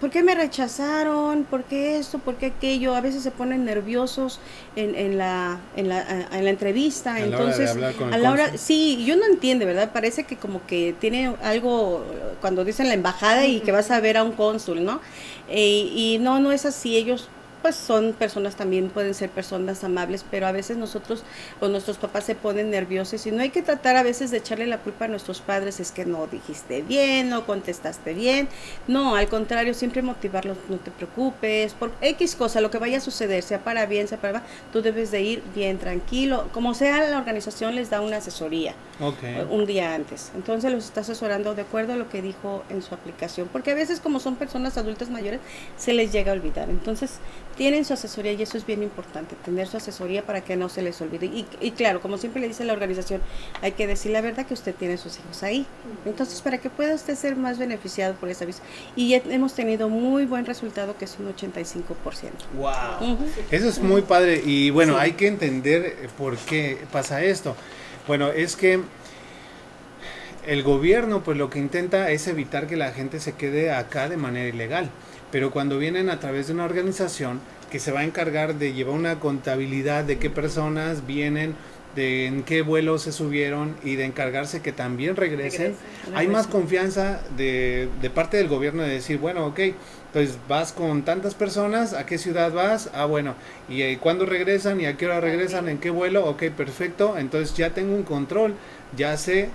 ¿por qué me rechazaron? ¿Por qué esto? ¿Por qué aquello? A veces se ponen nerviosos en, en, la, en, la, en la entrevista. A la hora de Entonces, hablar con el a la hora, sí, yo no entiende, ¿verdad? Parece que como que tiene algo cuando dicen la embajada y que vas a ver a un cónsul, ¿no? Eh, y no, no es así. Ellos pues son personas también, pueden ser personas amables, pero a veces nosotros o nuestros papás se ponen nerviosos y no hay que tratar a veces de echarle la culpa a nuestros padres, es que no dijiste bien, no contestaste bien. No, al contrario, siempre motivarlos, no te preocupes, por X cosa, lo que vaya a suceder, sea para bien, sea para mal, tú debes de ir bien tranquilo. Como sea, la organización les da una asesoría Ok. un día antes. Entonces los está asesorando de acuerdo a lo que dijo en su aplicación, porque a veces como son personas adultas mayores se les llega a olvidar. Entonces tienen su asesoría y eso es bien importante, tener su asesoría para que no se les olvide. Y, y claro, como siempre le dice la organización, hay que decir la verdad que usted tiene sus hijos ahí. Entonces para que pueda usted ser más beneficiado por esa visa. Y ya hemos tenido muy buen resultado que es un 85%. Wow. Ujú. Eso es muy padre y bueno, Sí. hay que entender eh, por qué pasa esto. Bueno, es que el gobierno pues lo que intenta es evitar que la gente se quede acá de manera ilegal, pero cuando vienen a través de una organización que se va a encargar de llevar una contabilidad de qué personas vienen, de en qué vuelos se subieron y de encargarse que también regresen, hay más confianza de, de parte del gobierno de decir, bueno, ok, entonces vas con tantas personas, ¿a qué ciudad vas? Ah, bueno, ¿y eh, cuándo regresan? ¿Y a qué hora regresan? ¿En qué vuelo? Ok, perfecto, entonces ya tengo un control, ya sé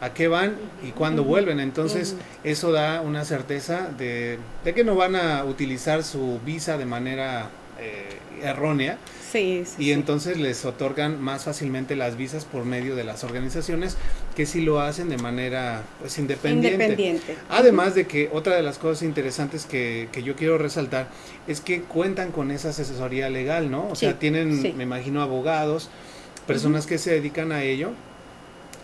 a qué van y cuándo vuelven, entonces eso da una certeza de, de que no van a utilizar su visa de manera eh, errónea Sí, sí, y sí. entonces les otorgan más fácilmente las visas por medio de las organizaciones que sí lo hacen de manera pues independiente. Independiente. Además de que otra de las cosas interesantes que, que yo quiero resaltar es que cuentan con esa asesoría legal, ¿no? O sea, tienen, me imagino, abogados, personas que se dedican a ello,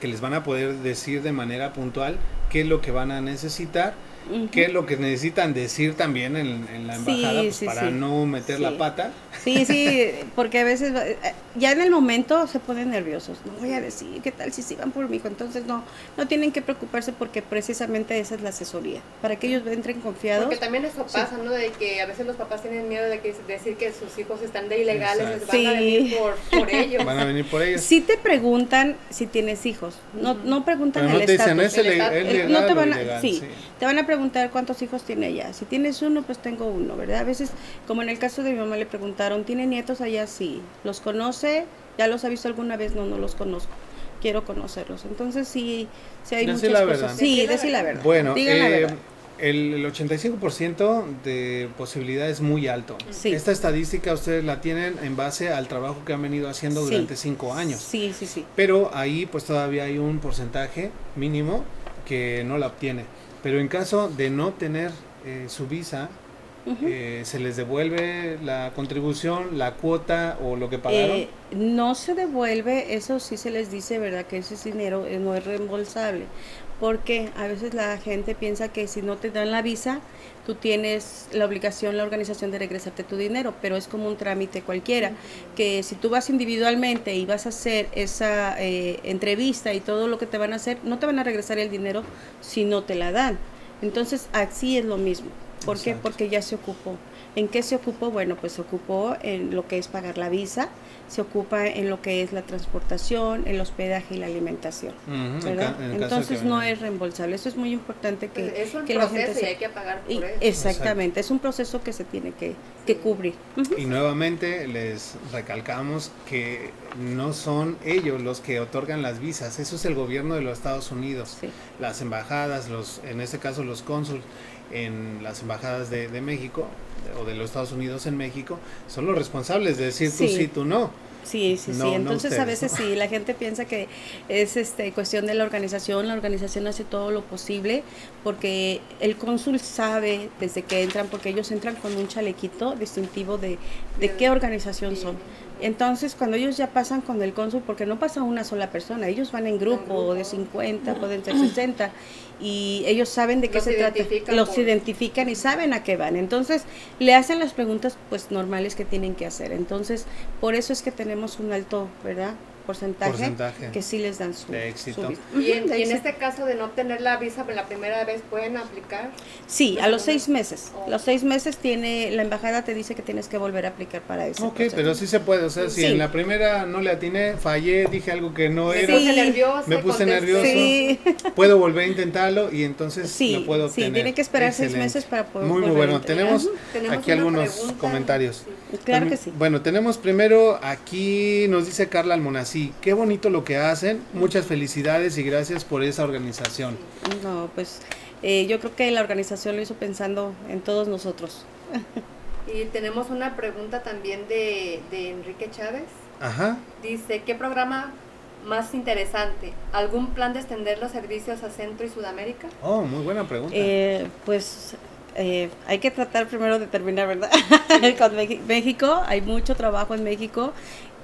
que les van a poder decir de manera puntual qué es lo que van a necesitar, Ujú. qué es lo que necesitan decir también en, en la Sí, embajada pues, sí, para sí. no meter la pata. Sí, sí, porque a veces eh, ya en el momento se ponen nerviosos. No voy a decir, ¿qué tal si se van por mí? Entonces no, no tienen que preocuparse porque precisamente esa es la asesoría, para que ellos entren confiados. Porque también eso Sí. pasa, ¿no? De que a veces los papás tienen miedo de que decir que sus hijos están de ilegales, les van a venir Sí. por, por ellos. Van a venir por ellos. Sí te preguntan si tienes hijos, no, no preguntan Pero no el te dicen, estatus. ¿es, el ele- estatus. es Eh, legal no te van a- ilegal? sí. Te van a preguntar cuántos hijos tiene ella. Si tienes uno, pues tengo uno, ¿verdad? A veces, como en el caso de mi mamá, le preguntaron, ¿tiene nietos allá? Sí. ¿Los conoce? ¿Ya los ha visto alguna vez? No, no los conozco. quiero conocerlos. Entonces sí, sí hay Decir muchas la cosas. verdad. Sí, Decir la verdad. Bueno, Digan la eh, verdad. el, el 85% de posibilidad es muy alto. Sí. Esta estadística ustedes la tienen en base al trabajo que han venido haciendo Sí. durante cinco años. Sí, sí, sí. Pero ahí pues todavía hay un porcentaje mínimo que no la obtiene. Pero en caso de no tener eh, su visa, eh, ¿se les devuelve la contribución, la cuota o lo que pagaron? Eh, no se devuelve, eso sí se les dice, ¿verdad? Que ese dinero eh, no es reembolsable. Porque a veces la gente piensa que si no te dan la visa, tú tienes la obligación, la organización de regresarte tu dinero, pero es como un trámite cualquiera. Que si tú vas individualmente y vas a hacer esa eh, entrevista y todo lo que te van a hacer, no te van a regresar el dinero si no te la dan. Entonces, así es lo mismo. ¿Por qué? Porque ya se ocupó. ¿En qué se ocupó? Bueno, pues se ocupó en lo que es pagar la visa, se ocupa en lo que es la transportación, el hospedaje y la alimentación. Que Entonces no es reembolsable. Eso es muy importante que, Pues es un que la gente proceso y se- hay que pagar por y- eso. exactamente, es un proceso que se tiene que, que cubrir. Y nuevamente les recalcamos que no son ellos los que otorgan las visas, eso es el gobierno de los Estados Unidos. Sí. Las embajadas, los, en este caso los cónsuls en las embajadas de, de México o de los Estados Unidos en México, son los responsables de decir tú Sí. sí, tú no. Sí, sí, No, sí. no Entonces a ustedes, veces ¿no? sí, la gente piensa que es este cuestión de la organización. La organización hace todo lo posible porque el cónsul sabe desde que entran, porque ellos entran con un chalequito distintivo de, de qué organización son. Entonces, cuando ellos ya pasan con el cónsul, porque no pasa una sola persona, ellos van en grupo, grupo. de 50, pueden ser 60, y ellos saben de qué Los se trata, los por- identifican y saben a qué van. Entonces, le hacen las preguntas pues normales que tienen que hacer. Entonces, por eso es que tenemos un alto, ¿verdad? Porcentaje, Porcentaje. que sí les dan su, De éxito. su visa. Y en, Ujú, de y en éxito. este caso de no obtener la visa por la primera vez, ¿pueden aplicar? Sí, a los seis meses. Oh. Los seis meses tiene, la embajada te dice que tienes que volver a aplicar para eso. Ok, pero sí se puede, o sea, si Sí. en la primera no le atiné, fallé, dije algo que no Me era, puse nerviosa. me puse nervioso. Sí, puedo volver a intentarlo y entonces sí, lo puedo sí, obtener. tiene que esperar seis meses para poder Muy, muy bueno. Tenemos, aquí algunos pregunta. comentarios. Sí. Claro que sí. Bueno, tenemos primero aquí, nos dice Carla Almonací, qué bonito lo que hacen, muchas felicidades y gracias por esa organización. No, pues eh, yo creo que la organización lo hizo pensando en todos nosotros. Y tenemos una pregunta también de, de Enrique Chávez. Ajá. Dice, ¿qué programa más interesante? ¿Algún plan de extender los servicios a Centro y Sudamérica? Oh, muy buena pregunta. Eh, pues eh, hay que tratar primero de terminar, ¿verdad? Con México, hay mucho trabajo en México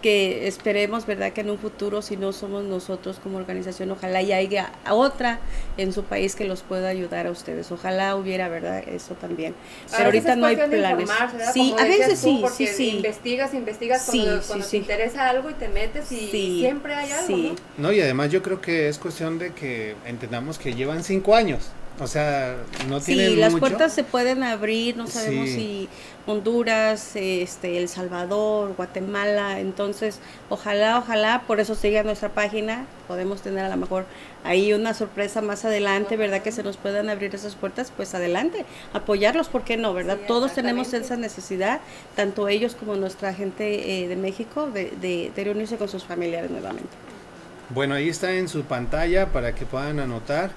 que esperemos, ¿verdad? Que en un futuro, si no somos nosotros como organización, ojalá y haya otra en su país que los pueda ayudar a ustedes. Ojalá hubiera, ¿verdad? Eso también. Pero ahorita no hay planes. Sí, Como a veces tú, sí, porque sí, sí. Investigas, investigas Sí, cuando, cuando sí. te interesa algo y te metes y Sí, siempre hay algo, sí. ¿no? No, y además yo creo que es cuestión de que entendamos que llevan cinco años. O sea, no tienen Sí, las mucho. puertas se pueden abrir, no sabemos Sí. si Honduras, este, El Salvador, Guatemala, entonces ojalá, ojalá, por eso sigan nuestra página, podemos tener a lo mejor ahí una sorpresa más adelante, ¿verdad? Que se nos puedan abrir esas puertas, pues adelante, apoyarlos, ¿por qué no, verdad? Sí, Todos tenemos esa necesidad, tanto ellos como nuestra gente eh, de México, de, de, de reunirse con sus familiares nuevamente. Bueno, ahí está en su pantalla para que puedan anotar.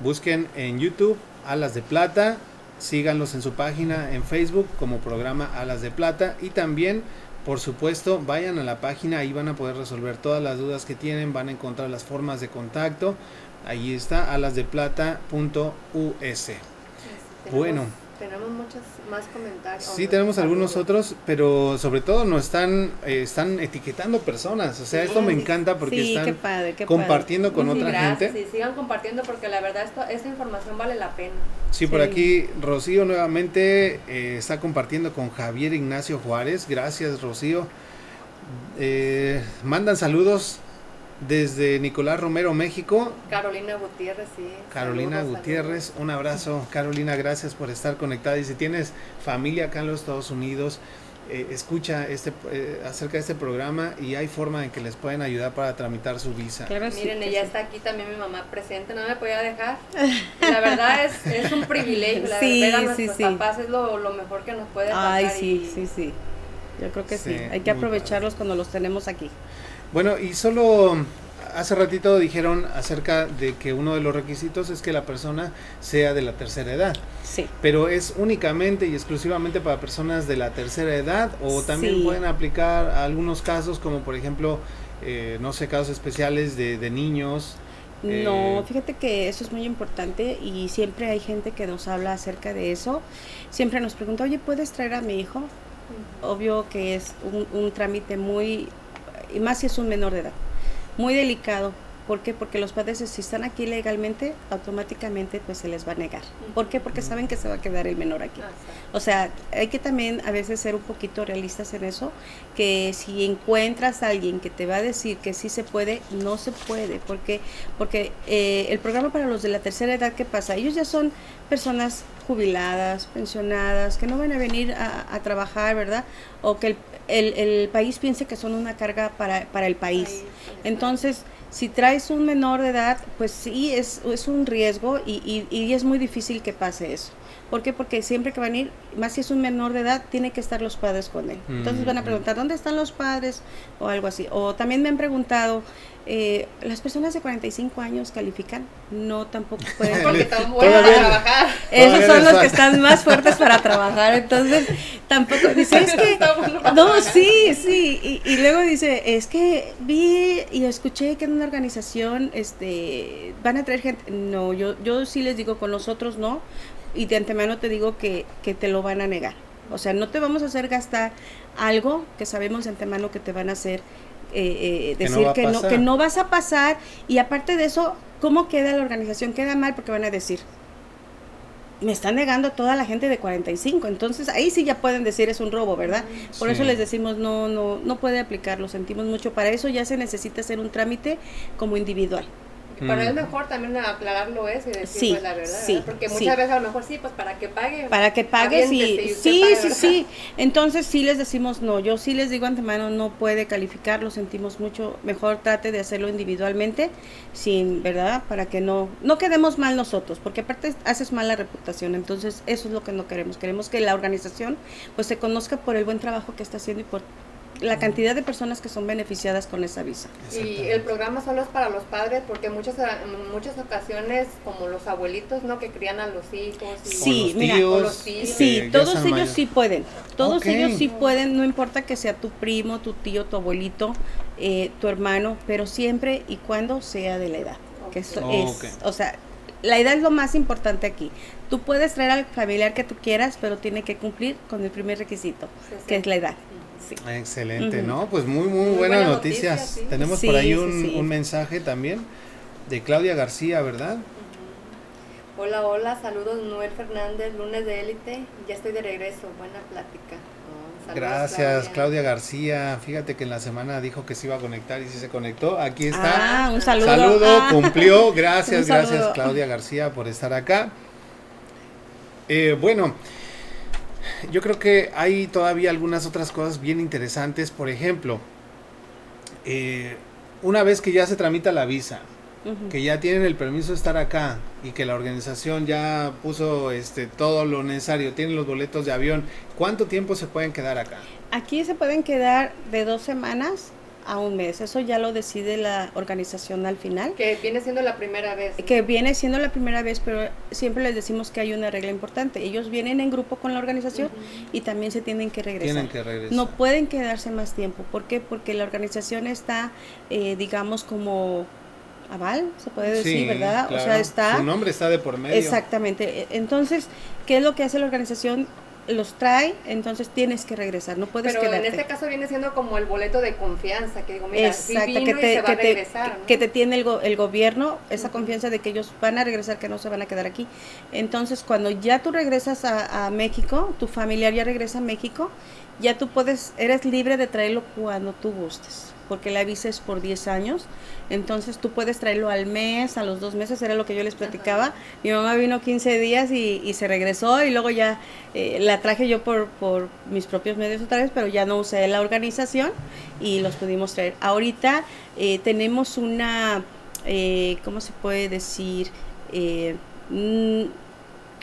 Busquen en YouTube Alas de Plata, síganlos en su página en Facebook como programa Alas de Plata y también, por supuesto, vayan a la página, ahí van a poder resolver todas las dudas que tienen, van a encontrar las formas de contacto. Ahí está alasdeplata.us. Bueno. Tenemos muchos más comentarios. Sí, tenemos algunos otros, pero sobre todo nos están eh, están etiquetando personas, o sea, esto me Sí. encanta porque sí, qué están padre, qué compartiendo con Sí, otra gracias, gente. y sigan compartiendo porque la verdad esto, esta información vale la pena. Sí, por Sí. aquí Rocío nuevamente eh, está compartiendo con Javier Ignacio Juárez. Gracias, Rocío. Eh, mandan saludos desde Nicolás Romero, México. Carolina Gutiérrez, sí. Carolina saludos, Gutiérrez, un abrazo. Carolina, gracias por estar conectada. Y si tienes familia acá en los Estados Unidos, eh, escucha este eh, acerca de este programa y hay forma en que les pueden ayudar para tramitar su visa. Claro, saludos. sí, Miren, ella sí. está aquí también mi mamá presente, no me podía dejar. La verdad es, es un privilegio, la Sí, ver a sí, nuestros sí. papás es lo, lo mejor que nos puede pasar. Ay, sí, y- sí, sí. Yo creo que sí. Sí, Hay que aprovecharlos cuando los tenemos aquí. Bueno, y solo hace ratito dijeron acerca de que uno de los requisitos es que la persona sea de la tercera edad. Sí. Pero es únicamente y exclusivamente para personas de la tercera edad o también Sí. pueden aplicar a algunos casos como por ejemplo, eh, no sé, casos especiales de, de niños. Eh, No, fíjate que eso es muy importante y siempre hay gente que nos habla acerca de eso. Siempre nos pregunta, oye, ¿puedes traer a mi hijo? Obvio que es un, un trámite muy, y más si es un menor de edad, muy delicado. ¿Por qué? Porque los padres si están aquí legalmente, automáticamente pues se les va a negar. ¿Por qué? Porque saben que se va a quedar el menor aquí. O sea, hay que también a veces ser un poquito realistas en eso, que si encuentras a alguien que te va a decir que sí se puede, no se puede, porque porque eh, el programa para los de la tercera edad, ¿qué pasa? Ellos ya son personas jubiladas, pensionadas, que no van a venir a, a trabajar, ¿verdad? O que el, el- el país piense que son una carga para, para el país. Entonces, si traes un menor de edad, pues sí, es, es un riesgo y, y- y es muy difícil que pase eso. ¿Por qué? Porque siempre que van a ir, más si es un menor de edad, tiene que estar los padres con él. Entonces van a Mm. preguntar, ¿dónde están los padres? O algo así. O también me han preguntado, eh, ¿las personas de 45 años califican? No, tampoco pueden. Porque están buenas Todavía- a trabajar. Esos son los que están más fuertes para trabajar, entonces tampoco dice, es que, no, sí, sí, y, y luego dice, es que vi y escuché que en una organización, este, van a traer gente, no, yo, yo sí les digo, con nosotros no, y de antemano te digo que, que te lo van a negar, o sea, no te vamos a hacer gastar algo que sabemos de antemano que te van a hacer eh, eh, Que no decir a que, no, que no vas a pasar y aparte de eso, ¿cómo queda la organización? Queda mal porque van a decir, me están negando toda la gente de 45, entonces ahí sí ya pueden decir es un robo, ¿verdad? Por Sí. eso les decimos no, no, no puede aplicar, lo sentimos mucho. Para eso ya se necesita hacer un trámite como individual. Pero Mm. es mejor también aclararlo eso y decir Sí, pues, la verdad. sí, ¿verdad? Porque sí. muchas veces a lo mejor sí, pues para que pague. Para que usted sí, pague, sí, ¿verdad? sí. Entonces sí les decimos no, yo sí les digo antemano no puede calificar, lo sentimos mucho, mejor trate de hacerlo individualmente, sin, ¿verdad? Para que no no quedemos mal nosotros, porque aparte haces mal la reputación, entonces eso es lo que no queremos. Queremos que la organización pues se conozca por el buen trabajo que está haciendo y por la cantidad de personas que son beneficiadas con esa visa. Y el programa solo es para los padres porque muchas en muchas ocasiones como los abuelitos, ¿no? Que crían a los hijos. Y, Sí, los mira, tíos, los tíos. Sí, todos ellos sí pueden. Todos ellos sí pueden, no importa que sea tu primo, tu tío, tu abuelito, eh, tu hermano, pero siempre y cuando sea de la edad. Que eso Ok. es, o sea, la edad es lo más importante aquí. Tú puedes traer al familiar que tú quieras, pero tiene que cumplir con el primer requisito, que es la edad. Sí. Excelente. ¿no? Pues muy, muy, Muy buenas buena noticias. sí. Tenemos Sí, por ahí un, un mensaje también de Claudia García, ¿verdad? Hola, hola, saludos Noel Fernández, lunes de élite, ya estoy de regreso, buena plática. Oh, saludos, Gracias, Claudia García. Fíjate que en la semana dijo que se iba a conectar y sí se conectó. Aquí está. Ah, un saludo. Saludo, Ah. cumplió. Gracias, gracias Claudia García por estar acá. Eh, bueno, yo creo que hay todavía algunas otras cosas bien interesantes. Por ejemplo, eh, una vez que ya se tramita la visa, que ya tienen el permiso de estar acá y que la organización ya puso este todo lo necesario, tienen los boletos de avión, ¿cuánto tiempo se pueden quedar acá? Aquí se pueden quedar de dos semanas a un mes. Eso ya lo decide la organización al final. Que viene siendo la primera vez. que viene siendo la primera vez, pero siempre les decimos que hay una regla importante. Ellos vienen en grupo con la organización y también se tienen que regresar. Tienen que regresar. No pueden quedarse más tiempo. ¿Por qué? Porque la organización está, eh, digamos, como aval, se puede decir, Sí, ¿verdad? O claro. sea, está... Su nombre está de por medio. Exactamente. E- Entonces, ¿qué es lo que hace la organización? Los trae, entonces tienes que regresar, no puedes Pero en quedarte. este caso viene siendo como el boleto de confianza, que digo, mira, sí Exacto, vino que y te, se va que, a te, regresar, que- ¿no? que te tiene el, go- el gobierno, esa confianza de que ellos van a regresar, que no se van a quedar aquí. Entonces, cuando ya tú regresas a, a México, tu familiar ya regresa a México, ya tú puedes, eres libre de traerlo cuando tú gustes, porque la visa es por 10 años, entonces tú puedes traerlo al mes, a los dos meses, era lo que yo les platicaba. Mi mamá vino 15 días y, y se regresó y luego ya eh, la traje yo por, por mis propios medios otra vez, pero ya no usé la organización y los pudimos traer. Ahorita eh, tenemos una, eh, ¿cómo se puede decir? Eh, mm,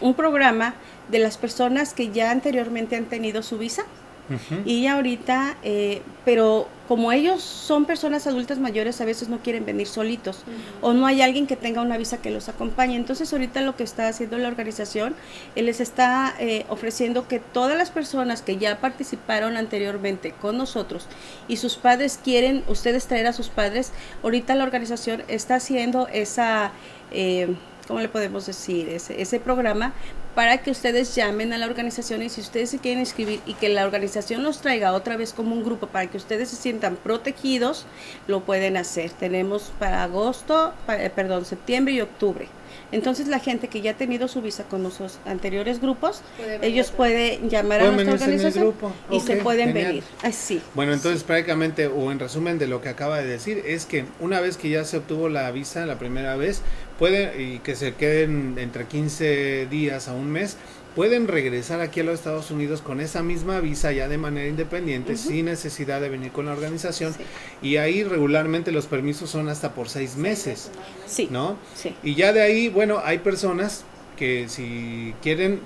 un programa de las personas que ya anteriormente han tenido su visa Ujú. y ahorita, eh, pero como ellos son personas adultas mayores, a veces no quieren venir solitos o no hay alguien que tenga una visa que los acompañe. Entonces ahorita lo que está haciendo la organización, él les está eh, ofreciendo que todas las personas que ya participaron anteriormente con nosotros y sus padres quieren ustedes traer a sus padres, ahorita la organización está haciendo esa... Eh, ¿cómo le podemos decir? Ese, ese programa para que ustedes llamen a la organización y si ustedes se quieren inscribir y que la organización los traiga otra vez como un grupo para que ustedes se sientan protegidos, lo pueden hacer. Tenemos para agosto, eh, perdón, septiembre y octubre. Entonces la gente que ya ha tenido su visa con nuestros anteriores grupos, ellos pueden llamar a nuestra organización y se pueden venir. Así. Bueno, entonces prácticamente o en resumen de lo que acaba de decir es que una vez que ya se obtuvo la visa la primera vez, puede y que se queden entre 15 días a un mes, pueden regresar aquí a los Estados Unidos con esa misma visa ya de manera independiente, sin necesidad de venir con la organización. Y ahí regularmente los permisos son hasta por seis meses. Sí. ¿No? Sí. Y ya de ahí, bueno, hay personas que si quieren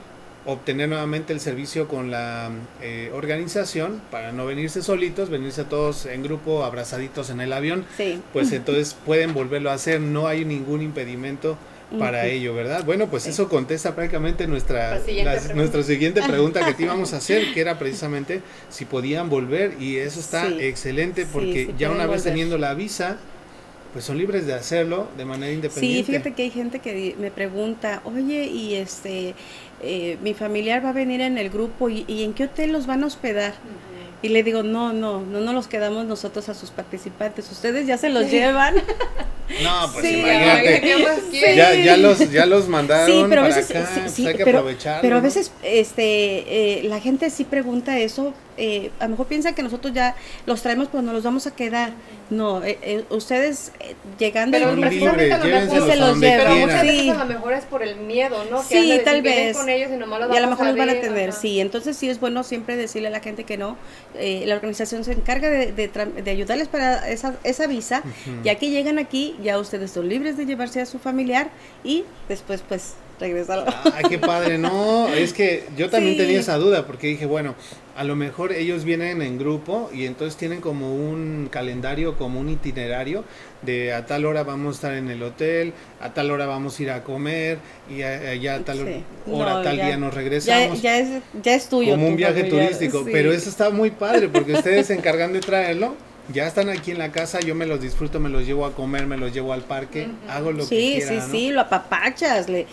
obtener nuevamente el servicio con la eh, organización para no venirse solitos, venirse todos en grupo, abrazaditos en el avión, pues entonces pueden volverlo a hacer, no hay ningún impedimento para ello, ¿verdad? Bueno, pues eso contesta prácticamente nuestra, siguiente nuestra siguiente pregunta que te íbamos a hacer, que era precisamente si podían volver y eso está excelente porque ya una vez teniendo la visa, pues son libres de hacerlo de manera independiente. Sí, fíjate que hay gente que me pregunta, oye, y este, eh, mi familiar va a venir en el grupo y, en qué hotel los van a hospedar. Y le digo, no, no, no nos los quedamos nosotros a sus participantes, ustedes ya se los llevan. No, pues imagínate. Ya, ya, los, ya los mandaron sí, pero a veces, pues hay que pero, Pero a veces este, eh, la gente sí pregunta eso, eh, a lo mejor piensa que nosotros ya los traemos, pero nos los vamos a quedar. No, eh, eh ustedes llegando pero precisamente a lo mejor se los llevan. Pero muchas veces a lo mejor es por el miedo, ¿no? Que sí, tal vez. Con ellos y, nomás los y a lo mejor los van a tener, sí. Entonces sí es bueno siempre decirle a la gente que no. la organización se encarga de, de, ayudarles para esa, esa visa. Ya que llegan aquí, ya ustedes son libres de llevarse a su familiar y después pues regresar. Ay, qué padre, no, es que yo también tenía esa duda porque dije, bueno, a lo mejor ellos vienen en grupo y entonces tienen como un calendario, como un itinerario de a tal hora vamos a estar en el hotel, a tal hora vamos a ir a comer y ya a tal hora, tal día nos regresamos. Ya, es, ya es tuyo. Como un viaje turístico, pero eso está muy padre porque ustedes se encargan de traerlo ya están aquí en la casa, yo me los disfruto, me los llevo a comer, me los llevo al parque, hago lo que quiera. Sí, sí, sí, lo apapachas. Le,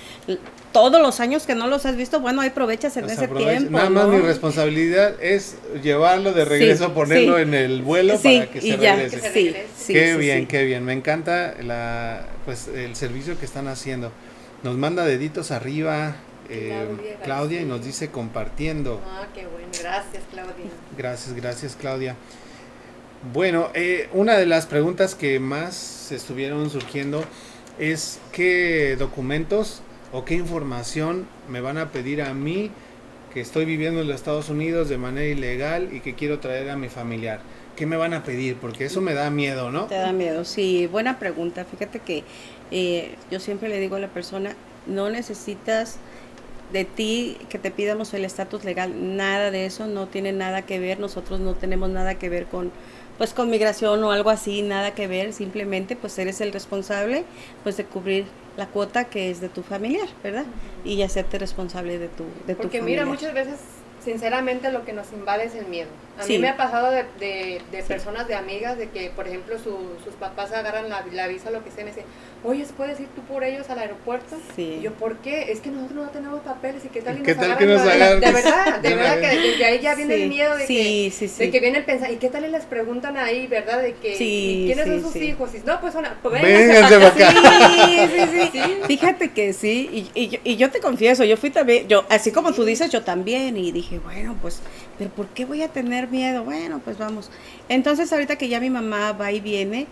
todos los años que no los has visto, bueno, hay aprovechas en ese tiempo. Nada más mi responsabilidad es llevarlo de regreso, ponerlo en el vuelo para que se regrese. Sí, qué bien, qué bien. Me encanta la, pues, el servicio que están haciendo. Nos manda deditos arriba. Eh, Claudia, y nos dice compartiendo. Ah, qué bueno, gracias Claudia. Gracias, gracias Claudia. Bueno, eh, una de las preguntas que más estuvieron surgiendo es qué documentos o qué información me van a pedir a mí que estoy viviendo en los Estados Unidos de manera ilegal y que quiero traer a mi familiar. ¿Qué me van a pedir? Porque eso me da miedo, ¿no? Te da miedo, sí. Buena pregunta. Fíjate que eh, yo siempre le digo a la persona, no necesitas de ti que te pidamos el estatus legal, nada de eso, no tiene nada que ver, nosotros no tenemos nada que ver con pues con migración o algo así, nada que ver, simplemente pues eres el responsable pues de cubrir la cuota que es de tu familiar, ¿verdad? Y hacerte responsable de tu de Porque mira, muchas veces sinceramente lo que nos invade es el miedo. A mí me ha pasado de, de, personas, de amigas, de que, por ejemplo, sus papás agarran la, la visa, lo que sea, me dicen, oye, ¿puedes ir tú por ellos al aeropuerto? Sí. Y yo, ¿por qué? Es que nosotros no tenemos papeles y qué tal y nos, ¿Qué tal que nos agarran? De, verdad, de verdad que desde ahí ya viene el miedo de que, de que vienen pensando, ¿y qué tal y les preguntan ahí, verdad? De que, ¿quiénes son sus hijos? Y no, pues son, pues vénganse acá. Sí, sí, sí, Fíjate que sí, y, y, yo, y yo te confieso, yo fui también, yo, así como tú dices, yo también, y dije, bueno, pues, pero ¿por qué voy a tener miedo, bueno, pues vamos. Entonces ahorita que ya mi mamá va y viene,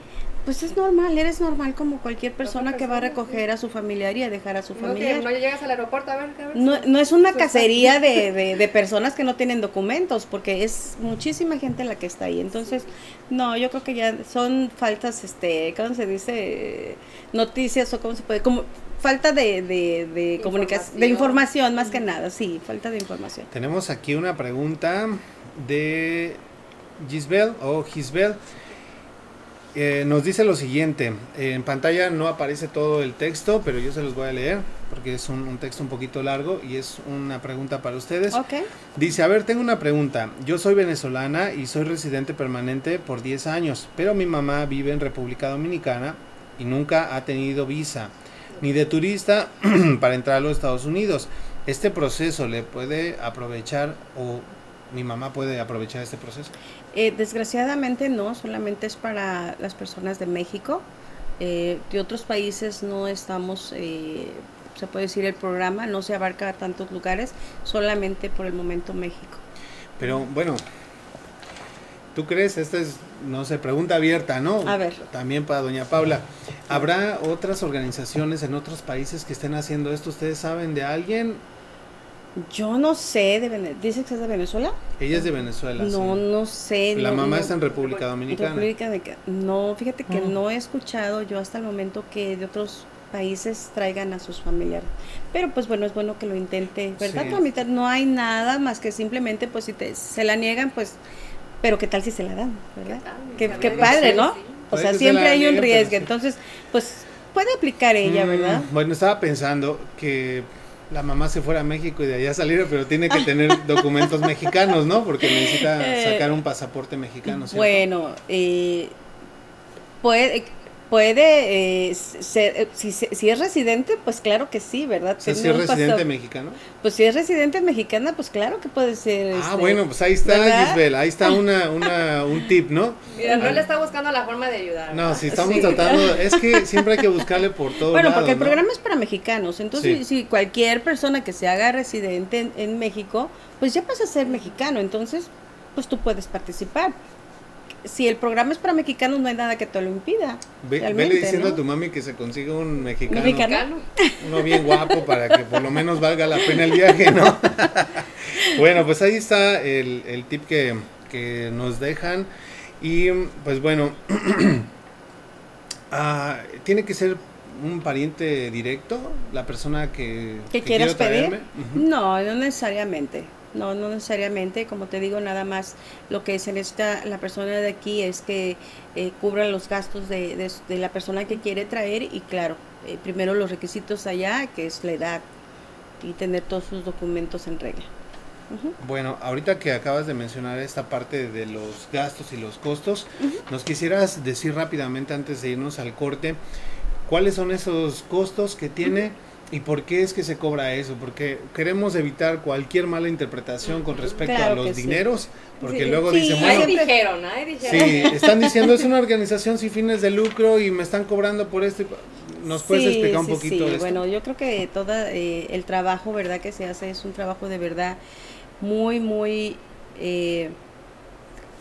pues es normal, eres normal como cualquier persona que va a recoger a su familiar y a dejar a su familiar. No, llegas al aeropuerto a ver. no, no, es una cacería de, de, personas que no tienen documentos, porque es muchísima gente la que está ahí. Entonces, no, yo creo que ya son faltas, este, ¿cómo se dice? Noticias o cómo se puede, como falta de, de, de comunicación, de información más que nada, sí, falta de información. Tenemos aquí una pregunta de Gisbel o Gisbel eh, nos dice lo siguiente, en pantalla no aparece todo el texto, pero yo se los voy a leer porque es un, un texto un poquito largo y es una pregunta para ustedes. Ok. Dice, a ver, tengo una pregunta. Yo soy venezolana y soy residente permanente por 10 años, pero mi mamá vive en República Dominicana y nunca ha tenido visa ni de turista para entrar a los Estados Unidos. ¿Este proceso le puede aprovechar o mi mamá puede aprovechar este proceso? Eh, desgraciadamente no, solamente es para las personas de México. Eh, de otros países no estamos, eh, se puede decir, el programa no se abarca a tantos lugares, solamente por el momento México. Pero bueno, ¿tú crees? Esta es, no sé, pregunta abierta, ¿no? A ver. También para doña Paula. ¿Habrá otras organizaciones en otros países que estén haciendo esto? ¿Ustedes saben de alguien? Yo no sé, de Vene- ¿dice que es de Venezuela? Ella es de Venezuela. No, sí. no sé. La no- mamá no- está en República Dominicana. República Dominicana. No, fíjate que Mm. no he escuchado yo hasta el momento que de otros países traigan a sus familiares. Pero pues bueno, es bueno que lo intente, ¿verdad? Sí. No hay nada más que simplemente pues si te, se la niegan, pues, pero qué tal si se la dan, ¿verdad? Qué, Tal qué vez, padre, sí, ¿no? sí. O sea, se siempre hay un pero riesgo. Entonces, pues puede aplicar ella, Mm, ¿verdad? Bueno, estaba pensando que la mamá se fuera a México y de allá saliera, pero tiene que tener documentos mexicanos, ¿no? Porque necesita Eh, sacar un pasaporte mexicano, ¿cierto? Bueno, eh, puede, puede eh, ser, eh, si, se- si es residente, pues claro que sí, ¿verdad? O sea, si es residente mexicano. Pues si es residente mexicana, pues claro que puede ser. Ah, este, bueno, pues ahí está, ¿verdad? Gisbel, ahí está una, una, un tip, ¿no? Mira, Rol está buscando la forma de ayudar. No, ¿verdad? si estamos Sí. tratando, es que siempre hay que buscarle por todos Bueno, porque el ¿no? programa es para mexicanos, entonces Sí. si cualquier persona que se haga residente en, en México, pues ya pasa a ser mexicano, entonces pues tú puedes participar. Si el programa es para mexicanos, no hay nada que te lo impida. Ve- vele diciendo ¿no? a tu mami que se consiga un mexicano, Mexicano. uno bien guapo para que por lo menos valga la pena el viaje, ¿no? bueno, pues ahí está el, el tip que, que nos dejan y pues bueno, ah, tiene que ser un pariente directo, la persona que, ¿Que que quieras pedir? No, no necesariamente. No, no necesariamente. Como te digo, nada más lo que se necesita la persona de aquí es que eh, cubra los gastos de, de- de la persona que quiere traer y claro, eh, primero los requisitos allá, que es la edad y tener todos sus documentos en regla. Bueno, ahorita que acabas de mencionar esta parte de los gastos y los costos, ¿nos quisieras decir rápidamente antes de irnos al corte cuáles son esos costos que tiene y por qué es que se cobra eso? Porque queremos evitar cualquier mala interpretación con respecto a los sí. dineros, porque Sí, luego sí, dicen, Ahí bueno, dijeron, ahí dijeron. sí, están diciendo es una organización sin fines de lucro y me están cobrando por esto. y pa-". ¿Nos puedes explicar un poquito sí. de esto? Bueno, yo creo que todo el trabajo, ¿verdad? Que se hace es un trabajo de verdad muy, muy eh,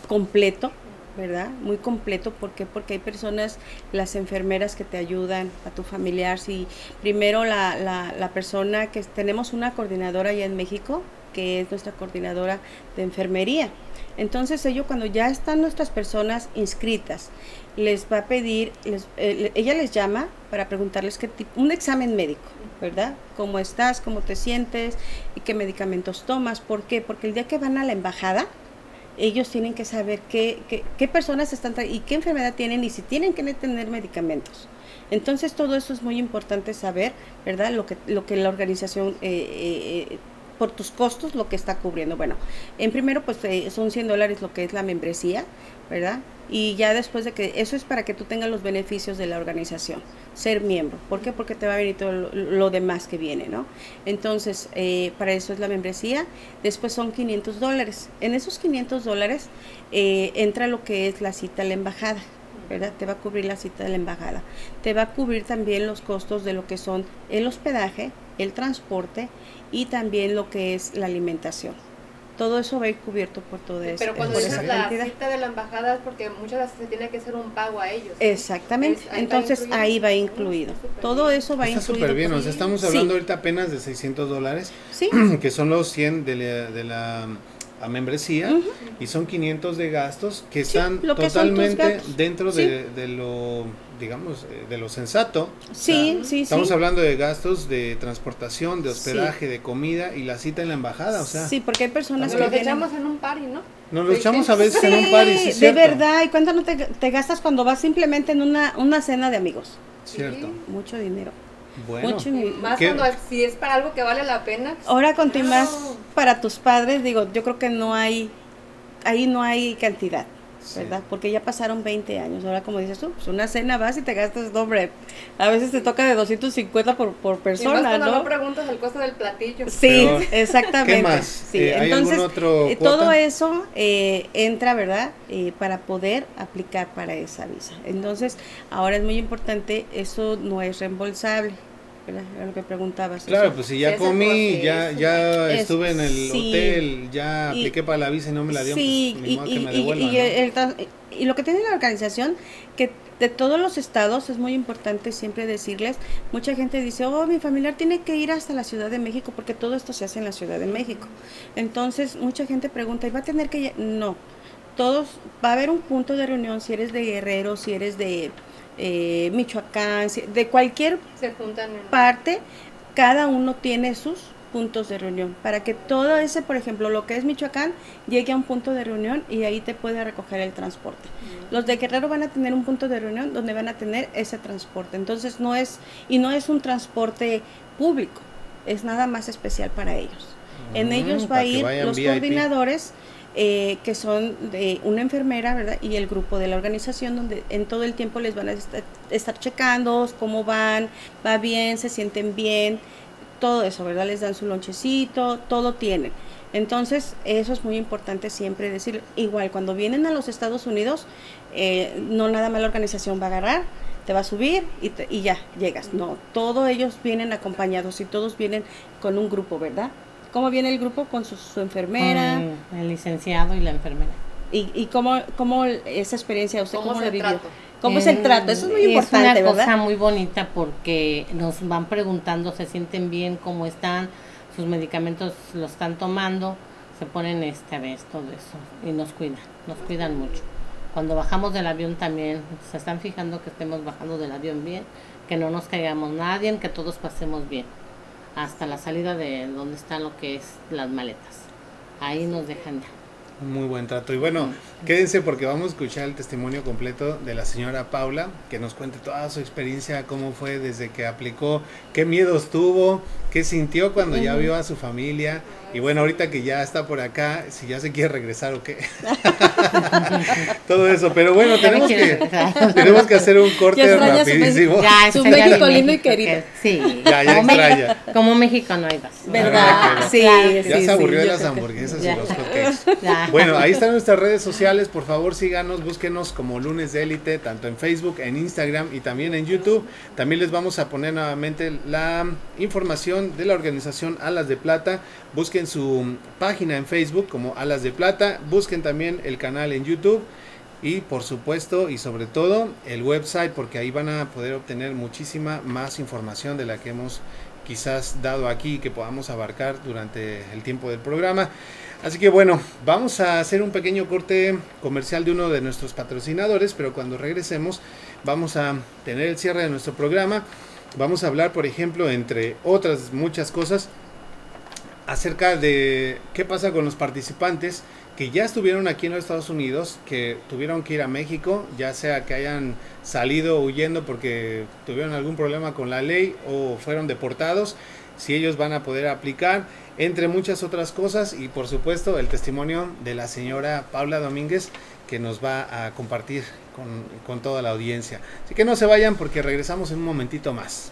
completo, ¿verdad? Muy completo. ¿Por qué? Porque hay personas, las enfermeras que te ayudan a tu familiar. Si primero la, la, la persona que tenemos una coordinadora allá en México, que es nuestra coordinadora de enfermería. Entonces ellos cuando ya están nuestras personas inscritas, les va a pedir, les- eh, ella les llama para preguntarles qué tipo, un examen médico, ¿verdad? ¿Cómo estás? ¿Cómo te sientes? ¿Y qué medicamentos tomas? ¿Por qué? Porque el día que van a la embajada, ellos tienen que saber qué, qué, qué personas están y qué enfermedad tienen y si tienen que tener medicamentos. Entonces todo eso es muy importante saber, ¿verdad? Lo que, lo que la organización, eh, eh, eh, por tus costos, lo que está cubriendo. Bueno, en primero pues eh, son 100 dólares lo que es la membresía, ¿verdad? Y ya después de que, eso es para que tú tengas los beneficios de la organización, ser miembro. ¿Por qué? Porque te va a venir todo lo, lo demás que viene, ¿no? Entonces, eh, para eso es la membresía. Después son 500 dólares. En esos 500 dólares eh, entra lo que es la cita a la embajada. ¿verdad? Te va a cubrir la cita de la embajada. Te va a cubrir también los costos de lo que son el hospedaje, el transporte y también lo que es la alimentación. Todo eso va a ir cubierto por todo eso. Pero cuando por dices esa la cantidad. cita de la embajada es porque muchas veces se tiene que hacer un pago a ellos. Exactamente. Es- ahí va Entonces incluido. ahí va Ah, incluido. está Todo eso va Está incluido. súper bien, o sea, estamos Sí. hablando ahorita apenas de 600 dólares, Sí, que son los 100 de la, de la a membresía y son 500 de gastos que Sí, están que totalmente dentro Sí. de, de lo, digamos, eh, de lo sensato. Sí, O sea, sí, Estamos sí. hablando de gastos de transportación, de Sí. hospedaje, de comida y la cita en la embajada, o sea, Sí, porque hay personas que echamos en un party, ¿no? nos lo echamos a veces en un party, sí, de cierto. verdad. ¿Y cuánto no te, te gastas cuando vas simplemente en una, una cena de amigos? Cierto. Mucho dinero. Bueno, Mucho Más ¿Qué? cuando si es para algo que vale la pena. Ahora con más para tus padres, digo, yo creo que no hay, ahí no hay cantidad, Sí. ¿verdad? Porque ya pasaron 20 años. Ahora como dices tú, pues una cena vas y te gastas doble. A veces te toca de 250 por, por y más persona, cuando no ¿no? preguntas el costo del platillo. Sí, exactamente. ¿Qué más? Sí, Eh, ¿hay entonces algún otro eh, cuota? todo eso eh, entra, ¿verdad? Eh, para poder aplicar para esa visa. Entonces, ahora es muy importante, eso no es reembolsable. Era lo que preguntabas. Claro, pues si ya comí, ya. Es- ya estuve en el sí. hotel, ya Y- apliqué para la visa y no me la dio, Sí, pues, ni y, modo que y- me y- devuelvan, y ¿no? el tran- y lo que tiene la organización, que de todos los estados es muy importante siempre decirles, mucha gente dice, oh, mi familiar tiene que ir hasta la Ciudad de México porque todo esto se hace en la Ciudad de México. Entonces, mucha gente pregunta, ¿y va a tener que...? lle-?" No, todos, va a haber un punto de reunión si eres de Guerrero, si eres de eh, Michoacán, de cualquier Se juntan en... parte, cada uno tiene sus puntos de reunión, para que todo ese, por ejemplo, lo que es Michoacán, llegue a un punto de reunión y ahí te puede recoger el transporte. Los de Guerrero van a tener un punto de reunión donde van a tener ese transporte. Entonces no es, y no es un transporte público, es nada más especial para ellos. En Mm, ellos va a ir los VIP. coordinadores eh, que son de una enfermera, ¿verdad? Y el grupo de la organización donde en todo el tiempo les van a estar, checando cómo van, va bien, se sienten bien, todo eso, ¿verdad? Les dan su lonchecito, todo tienen. Entonces, eso es muy importante siempre decir, igual cuando vienen a los Estados Unidos, eh, no nada más la organización va a agarrar, te va a subir y, te- y ya llegas. No, todos ellos vienen acompañados y todos vienen con un grupo, ¿verdad? ¿Cómo viene el grupo? Con su, su enfermera. Con el licenciado y la enfermera. ¿Y, y cómo, cómo esa experiencia usted ¿Cómo cómo la vivió? trato? ¿Cómo es el trato? Eso es muy importante, Es una cosa muy bonita porque nos van preguntando, se sienten bien, cómo están, sus medicamentos los están tomando, se ponen este a ver todo eso y nos cuidan, nos cuidan mucho. Cuando bajamos del avión también se están fijando que estemos bajando del avión bien, que no nos caigamos nadie, que todos pasemos bien, hasta la salida de donde están lo que es las maletas. Ahí nos dejan ya. Muy buen trato. Y bueno, quédense porque vamos a escuchar el testimonio completo de la señora Paula, que nos cuente toda su experiencia, cómo fue desde que aplicó, qué miedos tuvo, qué sintió cuando ya vio a su familia. Y bueno, ahorita que ya está por acá, si ya se quiere regresar o qué. Todo eso. Pero bueno, tenemos que, tenemos que hacer un corte Ya extraña su rapidísimo. Ya, Su México lindo y querido. que- Sí. Ya, ya como, extraña. México, como México no hay más. ¿Verdad? Sí, Ya sí, se aburrió sí, de las que- hamburguesas y Ya. los hotcakes. Bueno, ahí están nuestras redes sociales, por favor síganos, búsquenos como Lunes de Élite, tanto en Facebook, en Instagram y también en YouTube. También les vamos a poner nuevamente la información de la organización Alas de Plata. Busquen su página en Facebook como Alas de Plata, busquen también el canal en YouTube y por supuesto y sobre todo el website porque ahí van a poder obtener muchísima más información de la que hemos quizás dado aquí que podamos abarcar durante el tiempo del programa. Así que bueno, vamos a hacer un pequeño corte comercial de uno de nuestros patrocinadores, pero cuando regresemos vamos a tener el cierre de nuestro programa. Vamos a hablar, por ejemplo, entre otras muchas cosas, acerca de qué pasa con los participantes que ya estuvieron aquí en los Estados Unidos, que tuvieron que ir a México, ya sea que hayan salido huyendo porque tuvieron algún problema con la ley o fueron deportados, si ellos van a poder aplicar, entre muchas otras cosas y por supuesto el testimonio de la señora Paula Domínguez que nos va a compartir con, con toda la audiencia. Así que no se vayan porque regresamos en un momentito más.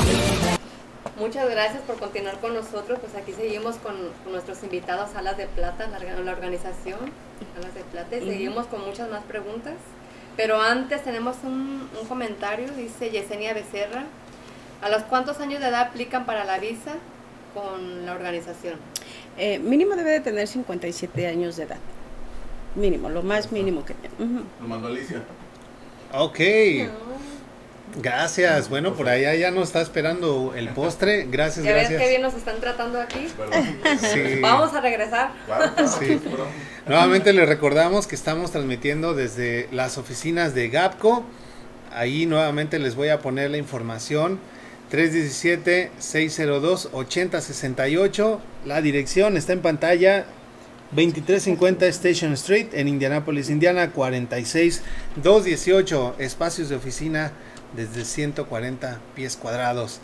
Muchas gracias por continuar con nosotros. Pues aquí seguimos con, con nuestros invitados Alas de Plata, la, orga- la organización Alas de Plata, y seguimos con muchas más preguntas. Pero antes tenemos un, un comentario, dice Yesenia Becerra. ¿A los cuántos años de edad aplican para la visa con la organización? Eh, mínimo debe de tener 57 años de edad. Mínimo, lo más mínimo que tiene. Lo mandó Alicia. Ok. Gracias. Bueno, por allá ya nos está esperando el postre. Gracias, ¿Ya ves qué gracias. bien nos están tratando aquí? Sí. Vamos a regresar. Claro, claro, Sí. perdón. Nuevamente les recordamos que estamos transmitiendo desde las oficinas de GAPCO. Ahí nuevamente les voy a poner la información. 317-602-8068. La dirección está en pantalla. 2350 Station Street en Indianapolis, Indiana. 46218. Espacios de oficina desde 140 pies cuadrados.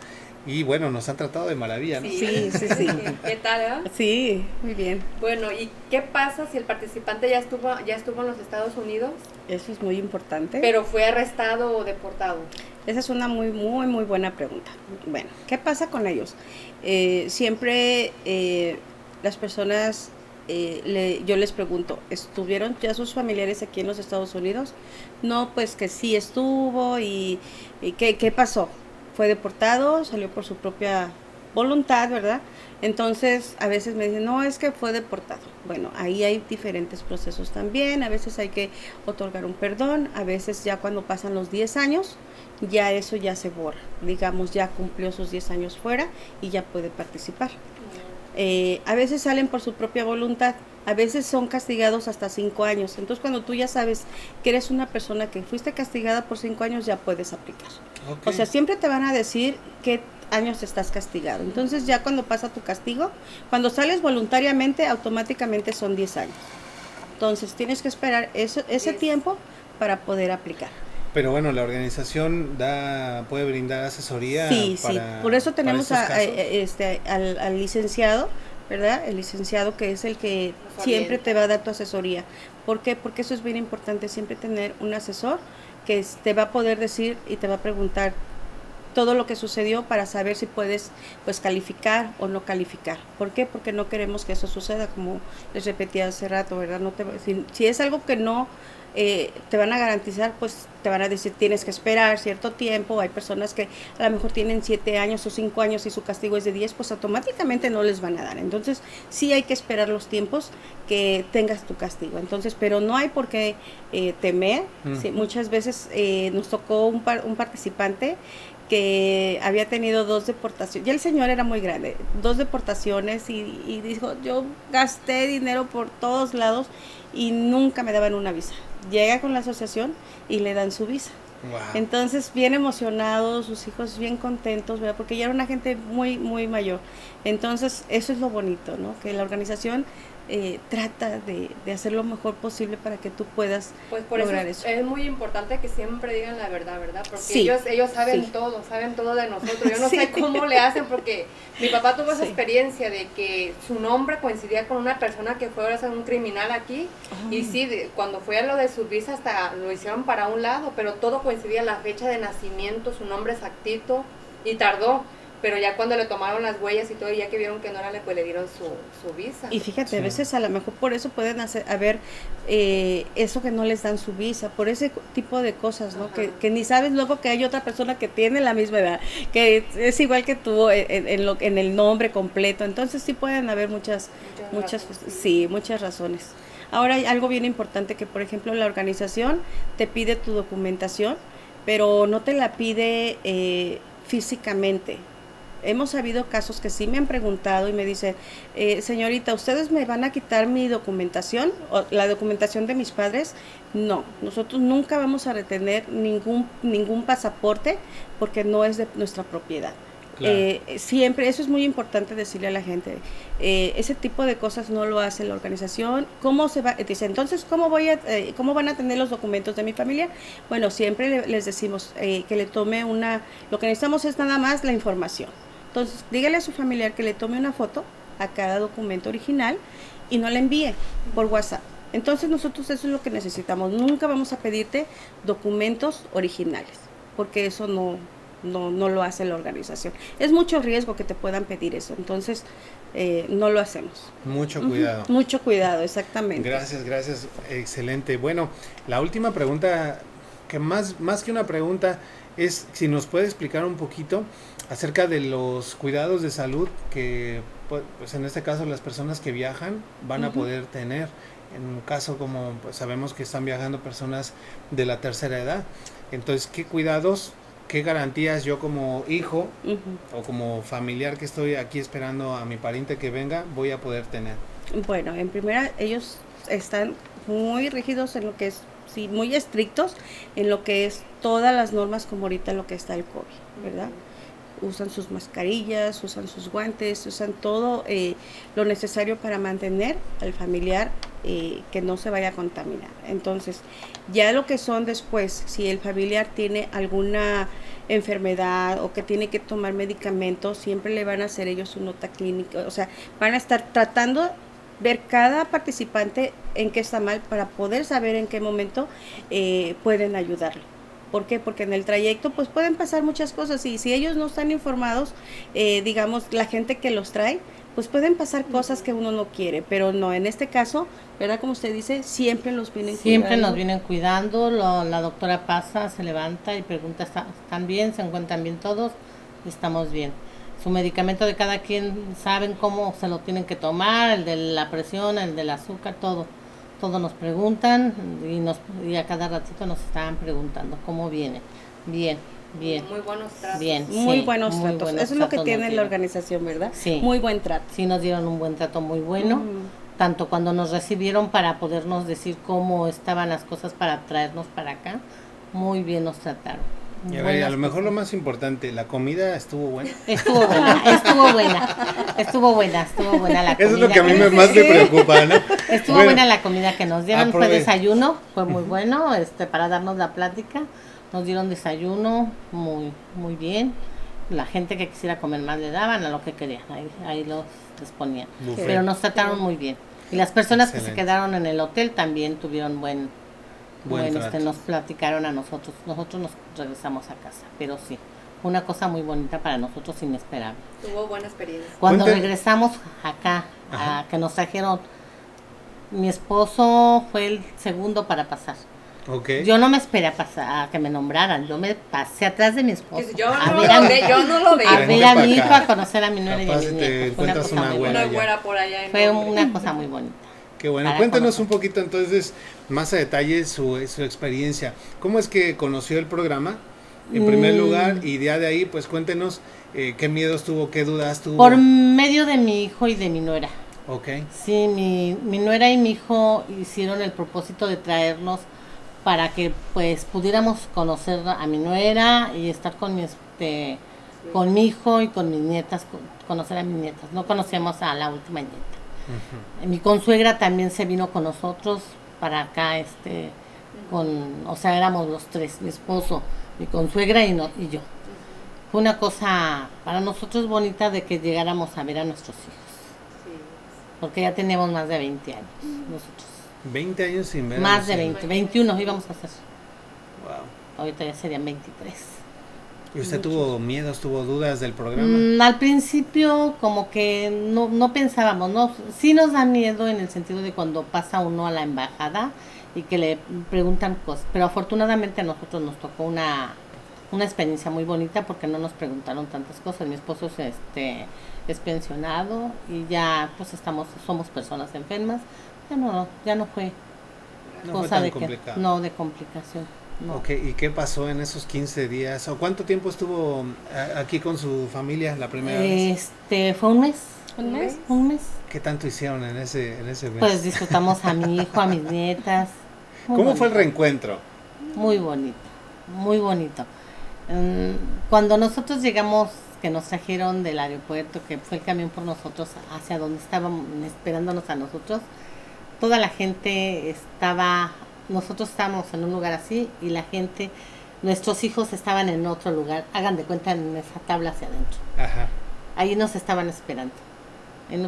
Y bueno, nos han tratado de maravilla, ¿no? Sí, sí, sí. ¿Qué tal, eh? Sí, muy bien. Bueno, ¿y qué pasa si el participante ya estuvo, ya estuvo en los Estados Unidos, Eso es muy importante. pero fue arrestado o deportado? Esa es una muy, muy, muy buena pregunta. Bueno, ¿qué pasa con ellos? Eh, siempre eh, las personas, eh, le- yo les pregunto, ¿estuvieron ya sus familiares aquí en los Estados Unidos? No, pues que sí estuvo y, y ¿qué, ¿qué pasó? Fue deportado, salió por su propia voluntad, ¿verdad? Entonces, a veces me dicen, no, es que fue deportado. Bueno, ahí hay diferentes procesos también. A veces hay que otorgar un perdón. A veces ya cuando pasan los 10 años, ya eso ya se borra. Digamos, ya cumplió sus 10 años fuera y ya puede participar. Eh, a veces salen por su propia voluntad, a veces son castigados hasta 5 años. Entonces, cuando tú ya sabes que eres una persona que fuiste castigada por 5 años, ya puedes aplicar. O sea, siempre te van a decir qué años estás castigado. Entonces, ya cuando pasa tu castigo, cuando sales voluntariamente, automáticamente son 10 años. Entonces, tienes que esperar eso- ese tiempo para poder aplicar. Pero bueno, la organización da puede brindar asesoría. Sí, sí. Por eso tenemos a- este, al, al licenciado, ¿verdad? El licenciado que es el que Nos siempre orienta. te va a dar tu asesoría. ¿Por qué? Porque eso es bien importante, siempre tener un asesor que te va a poder decir y te va a preguntar todo lo que sucedió para saber si puedes pues calificar o no calificar. ¿Por qué? Porque no queremos que eso suceda, como les repetí hace rato, ¿verdad? No te, si, si es algo que no eh, te van a garantizar, pues te van a decir tienes que esperar cierto tiempo. Hay personas que a lo mejor tienen 7 años o 5 años y su castigo es de 10, pues automáticamente no les van a dar. Entonces sí hay que esperar los tiempos que tengas tu castigo. Entonces, pero no hay por qué eh, temer. Mm. Sí, muchas veces eh, nos tocó un, par- un participante que había tenido dos deportaciones. Ya el señor era muy grande, dos deportaciones y, y dijo, yo gasté dinero por todos lados y nunca me daban una visa. Llega con la asociación y le dan su visa. Wow. Entonces, bien emocionados, sus hijos bien contentos, ¿verdad? Porque ya era una gente muy, muy mayor. Entonces, eso es lo bonito, ¿no? Que la organización eh, trata de, de hacer lo mejor posible para que tú puedas Pues por lograr es- eso. es muy importante que siempre digan la verdad, ¿verdad? Porque Sí, ellos, ellos saben sí. todo, saben todo de nosotros. Yo no Sí. sé cómo le hacen porque mi papá tuvo esa experiencia de que su nombre coincidía con una persona que fue a ser un criminal aquí. Y sí, de- cuando fue a lo de su visa hasta lo hicieron para un lado, pero todo coincidía, la fecha de nacimiento, su nombre exactito, y tardó. Pero ya cuando le tomaron las huellas y todo, y ya que vieron que no era, le, pues le dieron su, su visa. Y fíjate, Sí. a veces a lo mejor por eso pueden hacer, haber eh, eso que no les dan su visa, por ese tipo de cosas, ¿no? Que, ni sabes luego que hay otra persona que tiene la misma edad, que es igual que tú en, en- en lo, en el nombre completo. Entonces sí pueden haber muchas, Muchas muchas, razones. sí, muchas razones. Ahora hay algo bien importante que, por ejemplo, la organización te pide tu documentación, pero no te la pide eh, físicamente. Hemos sabido casos que sí me han preguntado y me dicen, eh, señorita, ¿ustedes me van a quitar mi documentación o la documentación de mis padres? No, nosotros nunca vamos a retener ningún, ningún pasaporte porque no es de nuestra propiedad. Claro. Eh, siempre, eso es muy importante decirle a la gente. eh, ese tipo de cosas no lo hace la organización. ¿Cómo se va? Dice, entonces, ¿cómo, voy a, eh, ¿cómo van a tener los documentos de mi familia? Bueno, siempre le- les decimos eh, que le tome una... Lo que necesitamos es nada más la información. Entonces, dígale a su familiar que le tome una foto a cada documento original y no la envíe por WhatsApp. Entonces nosotros eso es lo que necesitamos. Nunca vamos a pedirte documentos originales, porque eso no, no, no lo hace la organización. Es mucho riesgo que te puedan pedir eso, entonces eh, no lo hacemos. Mucho cuidado. Mucho cuidado, exactamente. Gracias, gracias. Excelente. Bueno, la última pregunta, que más, más que una pregunta, es si nos puede explicar un poquito acerca de los cuidados de salud que, pu- pues en este caso, las personas que viajan van a poder tener. En un caso como pues, sabemos que están viajando personas de la tercera edad. Entonces, ¿qué cuidados, qué garantías yo como hijo o como familiar que estoy aquí esperando a mi pariente que venga voy a poder tener? Bueno, en primera, ellos están muy rígidos en lo que es, sí, muy estrictos en lo que es todas las normas como ahorita lo que está el COVID, ¿verdad? Usan sus mascarillas, usan sus guantes, usan todo eh, lo necesario para mantener al familiar eh, que no se vaya a contaminar. Entonces, ya lo que son después, si el familiar tiene alguna enfermedad o que tiene que tomar medicamentos, siempre le van a hacer ellos su nota clínica, o sea, van a estar tratando ver cada participante en qué está mal para poder saber en qué momento eh, pueden ayudarle. ¿Por qué? Porque en el trayecto pues pueden pasar muchas cosas y si ellos no están informados, eh, digamos, la gente que los trae, pues pueden pasar cosas que uno no quiere, pero no, en este caso, ¿verdad? Como usted dice, siempre los vienen Siempre cuidando. nos vienen cuidando, lo- la doctora pasa, se levanta y pregunta, ¿está- ¿están bien? ¿Se encuentran bien todos? Estamos bien. Su medicamento de cada quien, saben cómo se lo tienen que tomar, el de la presión, el del azúcar, todo. Todo nos preguntan y, nos, y a cada ratito nos estaban preguntando cómo viene. Bien, bien, Muy buenos tratos. bien. Muy sí, buenos muy tratos. buenos Eso es lo que tiene la organización, ¿verdad? Sí. Muy buen trato. Sí nos dieron un buen trato muy bueno. Tanto cuando nos recibieron para podernos decir cómo estaban las cosas para traernos para acá, muy bien nos trataron. Y a, ver, a lo mejor lo más importante, la comida estuvo buena. Estuvo buena, estuvo buena, estuvo buena, estuvo buena la comida. Eso es lo que a mí me, más me preocupa, ¿no? Estuvo Bueno, buena la comida que nos dieron, fue desayuno, fue muy bueno, este, para darnos la plática, nos dieron desayuno muy, muy bien. La gente que quisiera comer más le daban a lo que querían, ahí, ahí los les ponían. buffet. Pero nos trataron muy bien. Y las personas que se Excelente. quedaron en el hotel también tuvieron buen, Buen buen, trato. este, nos platicaron a nosotros. Nosotros nos regresamos a casa, pero sí, fue una cosa muy bonita para nosotros, inesperable. Tuvo buena experiencia. Cuando Cuente- regresamos acá, a, que nos trajeron, mi esposo fue el segundo para pasar. Ok. Yo no me esperé a, pasar, a que me nombraran, yo me pasé atrás de mi esposo. Yo a no, ver a lo mi- ve, yo no lo a veo. Ver a mi hijo, a conocer a mi nuera y a te nietos. Fue una cosa una muy por allá. en Fue una cosa muy bonita. Qué bueno. conocer. un poquito entonces, más a detalle, su, su experiencia. ¿Cómo es que conoció el programa? En primer Mm. lugar, y ya de ahí, pues cuéntenos eh, qué miedos tuvo, qué dudas tuvo. Por medio de mi hijo y de mi nuera. Ok. Sí, mi, mi nuera y mi hijo hicieron el propósito de traernos para que pues pudiéramos conocer a mi nuera y estar con mi este con mi hijo y con mis nietas, con- conocer a mis nietas. No conocíamos a la última nieta. Mi consuegra también se vino con nosotros para acá, este, con, o sea, éramos los tres, mi esposo, mi consuegra y, no, y yo. Fue una cosa para nosotros bonita de que llegáramos a ver a nuestros hijos, Sí. porque ya teníamos más de 20 años nosotros. 20 años sin ver. Más de hijos. 20, 21 íbamos a hacer. Wow. Ahorita ya serían 23. ¿Y usted tuvo miedos, tuvo dudas del programa? Mm, al principio como que no, no pensábamos, no, sí nos da miedo en el sentido de cuando pasa uno a la embajada y que le preguntan cosas, pero afortunadamente a nosotros nos tocó una, una experiencia muy bonita porque no nos preguntaron tantas cosas. Mi esposo es, este, es pensionado y ya pues estamos, somos personas enfermas, ya no, ya no fue No fue cosa tan de que, complicado. no de complicación. No. Ok, ¿y qué pasó en esos 15 días? ¿O cuánto tiempo estuvo a- aquí con su familia la primera vez? Este, fue un mes, ¿Un mes? un mes. ¿Qué tanto hicieron en ese, en ese mes? Pues disfrutamos a mi hijo, a mis nietas. Muy ¿Cómo fue el reencuentro? Muy bonito, muy bonito. Cuando nosotros llegamos, que nos trajeron del aeropuerto, que fue el camión por nosotros hacia donde estaban esperándonos a nosotros, toda la gente estaba, nosotros estábamos en un lugar así y la gente, nuestros hijos estaban en otro lugar, hagan de cuenta en esa tabla hacia adentro. Ajá. Ahí nos estaban esperando.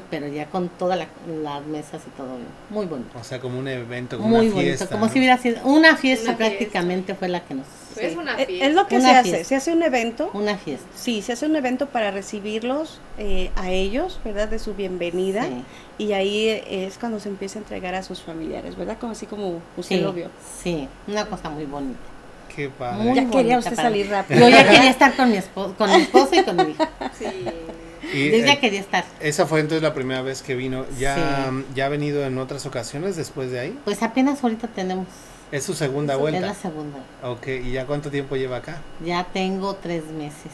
Pero ya con todas la, las mesas y todo, muy bonito. O sea, como un evento, como Muy una bonito, fiesta. como ¿no? si hubiera sido una fiesta Una fiesta. prácticamente fue la que nos... Es una Es- fiesta. Es lo que Una se hace, se hace un evento. Una fiesta. Sí, se hace un evento para recibirlos eh, a ellos, ¿verdad? De su bienvenida. Sí. Y ahí eh, es cuando se empieza a entregar a sus familiares, ¿verdad? Como así como usted Sí, lo vio. sí, una cosa muy bonita. Qué padre. Muy Ya quería usted salir mí. rápido. Yo ya quería estar con mi esposo, con mi esposo y con mi hijo. Sí. Y, Yo ya eh, quería estar. esa fue entonces la primera vez que vino. ¿Ya, Sí. ¿Ya ha venido en otras ocasiones después de ahí? Pues apenas ahorita tenemos. Es su segunda Es vuelta. la segunda. Ok, ¿y ya cuánto tiempo lleva acá? Ya tengo tres meses.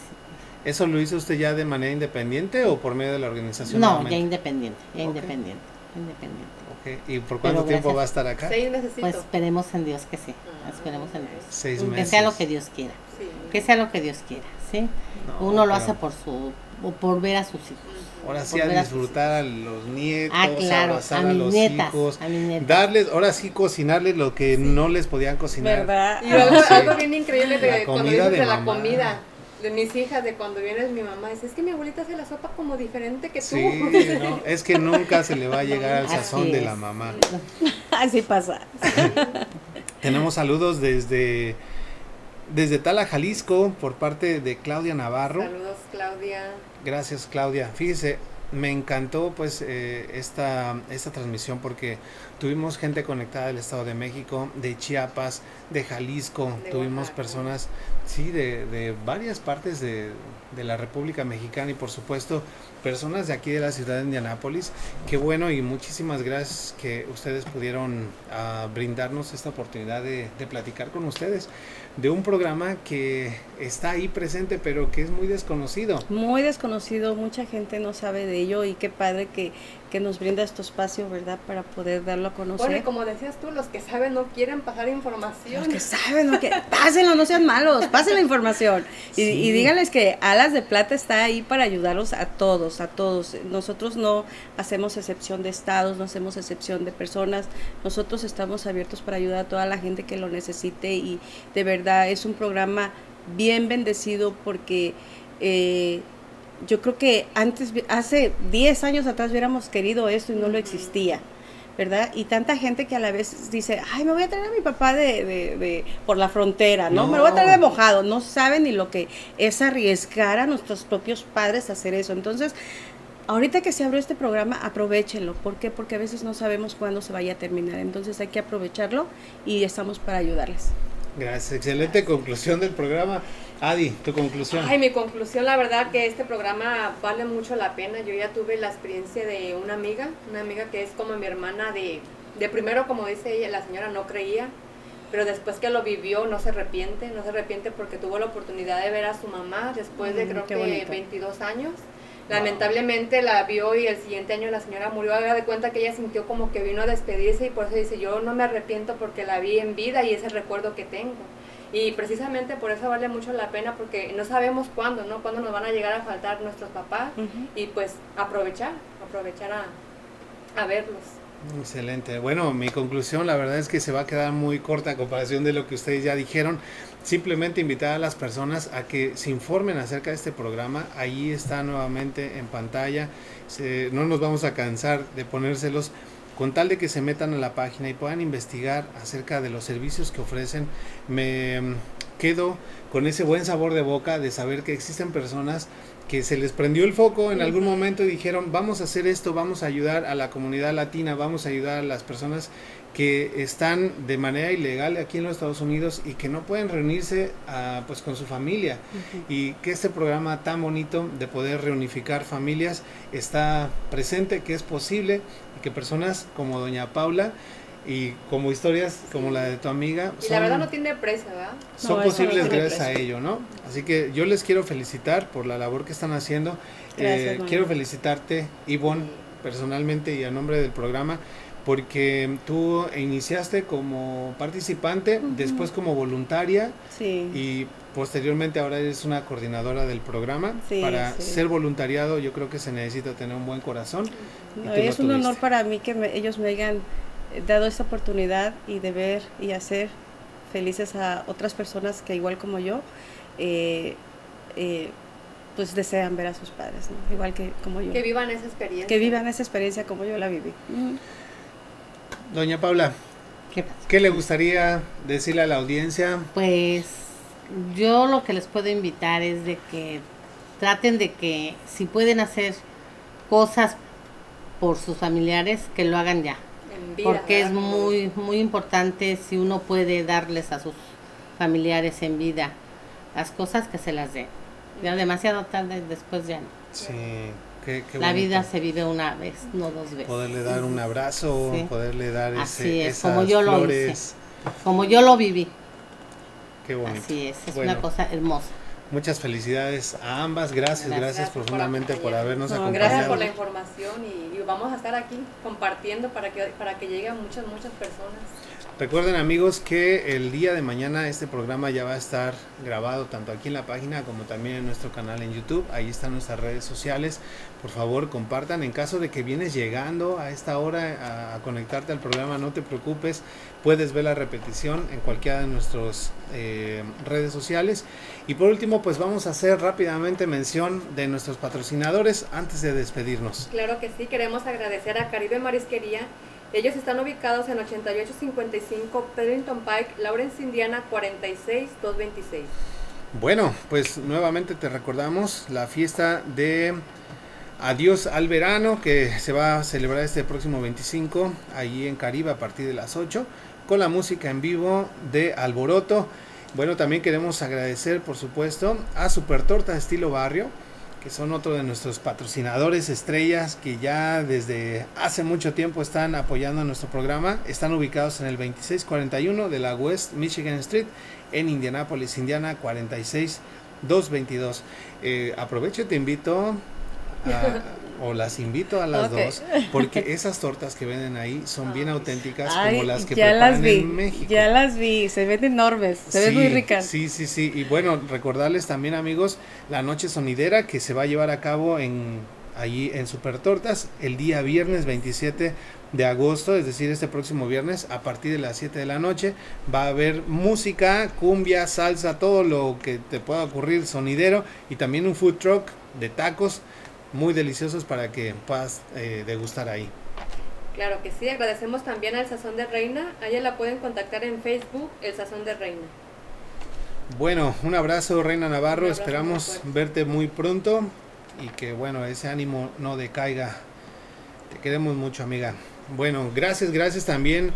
¿Eso lo hizo usted ya de manera independiente o por medio de la organización? No, nuevamente? ya independiente, ya independiente, independiente. Ok, ¿Y por cuánto Pero tiempo gracias. va a estar acá? Seis meses. Pues esperemos en Dios que sí. Esperemos en Dios. Seis Que meses. sea lo que Dios quiera. Sí. Que sea lo que Dios quiera, ¿sí? No, Uno lo pero hace por su o por ver a sus hijos. Ahora sí a disfrutar a los nietos, Ah, claro, abrazar a los nietas, hijos, a darles, ahora sí cocinarles lo que no les podían cocinar. ¿Verdad? Y algo, Sí. algo bien increíble de La cuando comida dices de de, la mamá. comida de mis hijas, de cuando vienes mi mamá, dice, es que mi abuelita hace la sopa como diferente que tú. Sí, no, es que nunca se le va a llegar al sazón de la mamá. Así pasa. Tenemos saludos desde desde Tala, Jalisco, por parte de Claudia Navarro. Saludos, Claudia. Gracias, Claudia. Fíjese, me encantó pues eh, esta, esta transmisión porque tuvimos gente conectada del Estado de México, de Chiapas, de Jalisco, De tuvimos Oaxaca. personas, sí, de, de varias partes de, de la República Mexicana y por supuesto personas de aquí de la ciudad de Indianápolis. Qué bueno y muchísimas gracias que ustedes pudieron ah, brindarnos esta oportunidad de, de platicar con ustedes de un programa que está ahí presente pero que es muy desconocido. Muy desconocido, mucha gente no sabe de ello y qué padre que, que nos brinda este espacio, ¿verdad? Para poder darlo a conocer. Bueno, y como decías tú, los que saben no quieren pasar información. Los que saben, lo que pásenlo, no sean malos, pasen la información. Y, Sí. y díganles que Alas de Plata está ahí para ayudarlos a todos, a todos. Nosotros no hacemos excepción de estados, no hacemos excepción de personas. Nosotros estamos abiertos para ayudar a toda la gente que lo necesite y de verdad es un programa bien bendecido porque eh, yo creo que antes, hace 10 años atrás hubiéramos querido esto y no lo existía. ¿verdad? Y tanta gente que a la vez dice, ay, me voy a traer a mi papá de, de, de- por la frontera, ¿no? Me lo voy a traer de mojado. No saben ni lo que es arriesgar a nuestros propios padres a hacer eso. Entonces, ahorita que se abrió este programa, aprovechenlo. ¿Por qué? Porque a veces no sabemos cuándo se vaya a terminar. Entonces hay que aprovecharlo y estamos para ayudarles. Gracias, excelente conclusión del programa. Adi, tu conclusión. Ay, mi conclusión, la verdad que este programa vale mucho la pena. Yo ya tuve la experiencia de una amiga, una amiga que es como mi hermana de, de primero, como dice ella, la señora no creía, pero después que lo vivió no se arrepiente, no se arrepiente porque tuvo la oportunidad de ver a su mamá después de Mm, creo que bonito. 22 años. Lamentablemente la vio y el siguiente año la señora murió. Haga de cuenta que ella sintió como que vino a despedirse y por eso dice, yo no me arrepiento porque la vi en vida y es el recuerdo que tengo. Y precisamente por eso vale mucho la pena porque no sabemos cuándo, ¿no? Cuándo nos van a llegar a faltar nuestros papás y pues aprovechar, aprovechar a, a verlos. Excelente. Bueno, mi conclusión la verdad es que se va a quedar muy corta a comparación de lo que ustedes ya dijeron. Simplemente invitar a las personas a que se informen acerca de este programa. Ahí está nuevamente en pantalla. Se- no nos vamos a cansar de ponérselos con tal de que se metan a la página y puedan investigar acerca de los servicios que ofrecen. Me mm, quedo con ese buen sabor de boca de saber que existen personas que se les prendió el foco en algún momento y dijeron vamos a hacer esto, vamos a ayudar a la comunidad latina, vamos a ayudar a las personas que están de manera ilegal aquí en los Estados Unidos y que no pueden reunirse ah, pues con su familia y que este programa tan bonito de poder reunificar familias está presente, que es posible y que personas como doña Paula y como historias como la de tu amiga Y la verdad no tiene precio, ¿verdad? son No, no posibles tiene gracias a ello, ¿no? Así que yo les quiero felicitar por la labor que están haciendo. Gracias, Eh, quiero felicitarte, Ivonne, personalmente y a nombre del programa, porque tú iniciaste como participante, después como voluntaria Sí. y posteriormente ahora eres una coordinadora del programa. Sí, Para sí. ser voluntariado yo creo que se necesita tener un buen corazón. y No, lo es un honor para mí que me- ellos me hayan eh, dado esta oportunidad y de ver y hacer felices a otras personas que igual como yo, eh, eh, pues desean ver a sus padres, ¿no? igual que como yo. Que vivan esa experiencia. Que vivan esa experiencia como yo la viví. Doña Paula, ¿Qué pasa? ¿qué le gustaría decirle a la audiencia? Pues yo lo que les puedo invitar es de que traten de que si pueden hacer cosas por sus familiares, que lo hagan ya. Vida, porque es muy muy importante si uno puede darles a sus familiares en vida las cosas que se las dé. Ya demasiado tarde después ya no. Sí, qué, qué La vida se vive una vez, no dos veces. Poderle dar un abrazo, Sí. poderle dar Así ese, es, esas como yo lo flores. Como yo lo viví. Qué bonito. Así es, es Bueno, una cosa hermosa. Muchas felicidades a ambas. Gracias, gracias, profundamente por habernos No, acompañado. Gracias por la información y, y vamos a estar aquí compartiendo para que, para que llegue a muchas, muchas personas. Recuerden amigos que el día de mañana este programa ya va a estar grabado tanto aquí en la página como también en nuestro canal en YouTube. Ahí están nuestras redes sociales. Por favor compartan. En caso de que vienes llegando a esta hora a, a conectarte al programa, no te preocupes. Puedes ver la repetición en cualquiera de nuestras eh, redes sociales. Y por último, pues vamos a hacer rápidamente mención de nuestros patrocinadores antes de despedirnos. Claro que sí, queremos agradecer a Caribe Marisquería. Ellos están ubicados en 8855 Pedrington Pike, Lawrence, Indiana 46226. Bueno, pues nuevamente te recordamos la fiesta de Adiós al Verano que se va a celebrar este próximo 25 allí en Caribe a partir de las 8 con la música en vivo de Alboroto. Bueno, también queremos agradecer por supuesto a Super Torta Estilo Barrio que son otro de nuestros patrocinadores estrellas que ya desde hace mucho tiempo están apoyando nuestro programa. Están ubicados en el 2641 de la West Michigan Street en Indianapolis, Indiana 46222. Eh, aprovecho y te invito a- o las invito a las dos porque esas tortas que venden ahí son bien auténticas Ay, como las que ya preparan las vi, en México. ya las vi, se ven enormes, se ven muy ricas. Sí, sí, sí. Y bueno, recordarles también, amigos, la noche sonidera que se va a llevar a cabo en allí en Super Tortas el día viernes 27 de agosto, es decir, este próximo viernes a partir de las 7 de la noche va a haber música, cumbia, salsa, todo lo que te pueda ocurrir sonidero y también un food truck de tacos muy deliciosos para que puedas eh, degustar ahí. Claro que sí, agradecemos también al Sazón de Reina. A ella la pueden contactar en Facebook, El Sazón de Reina. Bueno, un abrazo Reina Navarro, abrazo esperamos verte muy pronto y que bueno, ese ánimo no decaiga. Te queremos mucho, amiga. Bueno, gracias, gracias también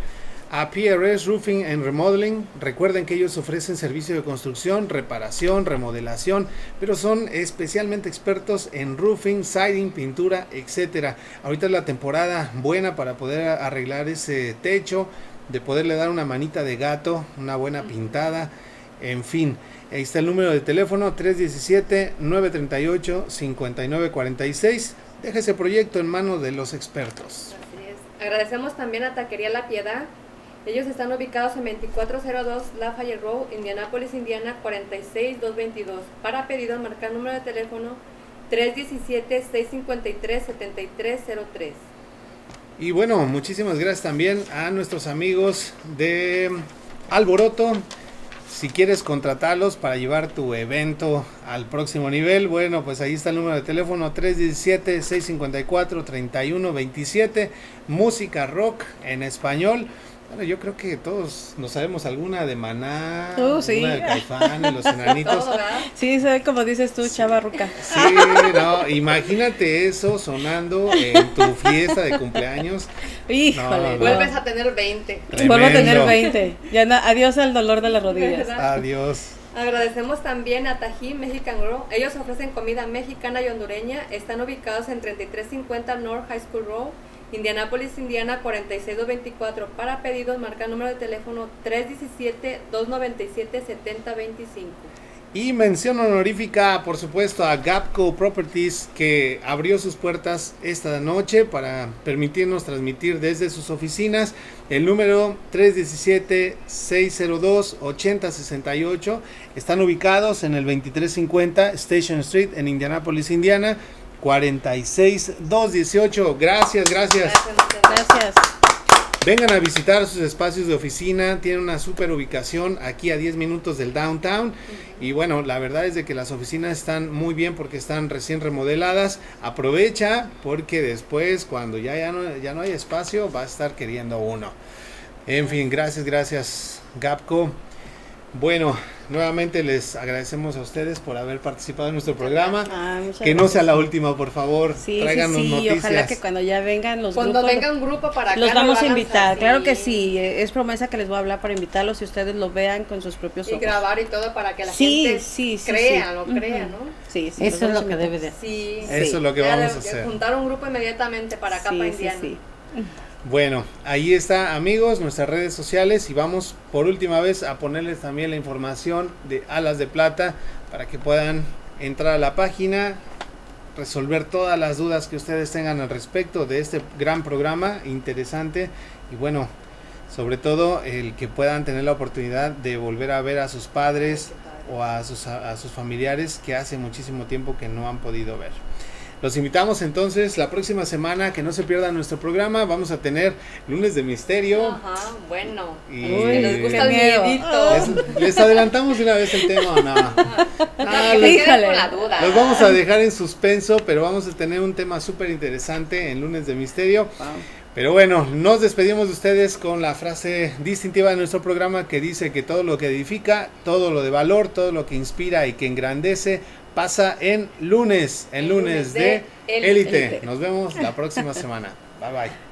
a PRS Roofing and Remodeling. Recuerden que ellos ofrecen servicio de construcción, reparación, remodelación, pero son especialmente expertos en roofing, siding, pintura, etcétera. Ahorita es la temporada buena para poder arreglar ese techo, de poderle dar una manita de gato, una buena pintada, en fin. Ahí está el número de teléfono 317-938-5946. Deja ese proyecto en manos de los expertos. Así es. Agradecemos también a Taquería La Piedad. Ellos están ubicados en 2402 Lafayette Road, Indianapolis, Indiana 46222. Para pedidos, marcar número de teléfono 317-653-7303. Y bueno, muchísimas gracias también a nuestros amigos de Alboroto. Si quieres contratarlos para llevar tu evento al próximo nivel, bueno, pues ahí está el número de teléfono 317-654-3127. Música rock en español. Bueno, yo creo que todos nos sabemos alguna de Maná, Oh, sí. una de Caifán, los enanitos. Sí, ve como dices tú, chava ruca. Sí, no, imagínate eso sonando en tu fiesta de cumpleaños. Híjole, No, no. Vuelves a tener 20. Vuelvo a tener Tremendo. 20. Ya na- adiós al dolor de las rodillas. ¿Verdad? Adiós. Agradecemos también a Tajín Mexican Grow. Ellos ofrecen comida mexicana y hondureña. Están ubicados en 3350 North High School Road, Indianapolis, Indiana 46224. Para pedidos, marca número de teléfono 317-297-7025. Y mención honorífica, por supuesto, a Gapco Properties que abrió sus puertas esta noche para permitirnos transmitir desde sus oficinas el número 317-602-8068. Están ubicados en el 2350 Station Street en Indianapolis, Indiana. 46218. Gracias, gracias. Gracias, gracias. Gracias. Vengan a visitar sus espacios de oficina, tienen una super ubicación aquí a 10 minutos del downtown y bueno, la verdad es de que las oficinas están muy bien porque están recién remodeladas. Aprovecha porque después cuando ya, ya, no, ya no hay espacio va a estar queriendo uno. En fin, gracias, gracias Gapco. Bueno, nuevamente les agradecemos a ustedes por haber participado en nuestro programa. Ah, muchas Que no sea la última, por favor. Sí, sí, Tráiganos sí, noticias. ojalá que cuando ya vengan los Cuando grupos, venga un grupo para acá. los vamos a invitar, claro que sí, eh, es promesa que les voy a hablar para invitarlos y ustedes lo vean con sus propios Y ojos. grabar y todo para que la Sí, gente sí, sí, crea, sí. lo crea, ¿no? Sí, sí, Eso es lo que debe de hacer. Sí. Eso es lo que vamos de- a hacer. Juntar un grupo inmediatamente para acá, para Sí, sí, Indiana. sí. Bueno, ahí está amigos, nuestras redes sociales y vamos por última vez a ponerles también la información de Alas de Plata para que puedan entrar a la página, resolver todas las dudas que ustedes tengan al respecto de este gran programa interesante y bueno, sobre todo el que puedan tener la oportunidad de volver a ver a sus padres o a sus, a sus familiares que hace muchísimo tiempo que no han podido ver. Los invitamos entonces la próxima semana que no se pierdan nuestro programa. Vamos a tener lunes de misterio. Ajá, bueno. Y- Que les gusta el miedito. Les, les adelantamos de una vez el tema o no. Ah, con la duda. Los vamos a dejar en suspenso, pero vamos a tener un tema súper interesante en lunes de misterio. Wow. Pero bueno, nos despedimos de ustedes con la frase distintiva de nuestro programa que dice que todo lo que edifica, todo lo de valor, todo lo que inspira y que engrandece pasa en lunes, en lunes lunes de. Élite. Nos vemos la próxima semana. Bye bye.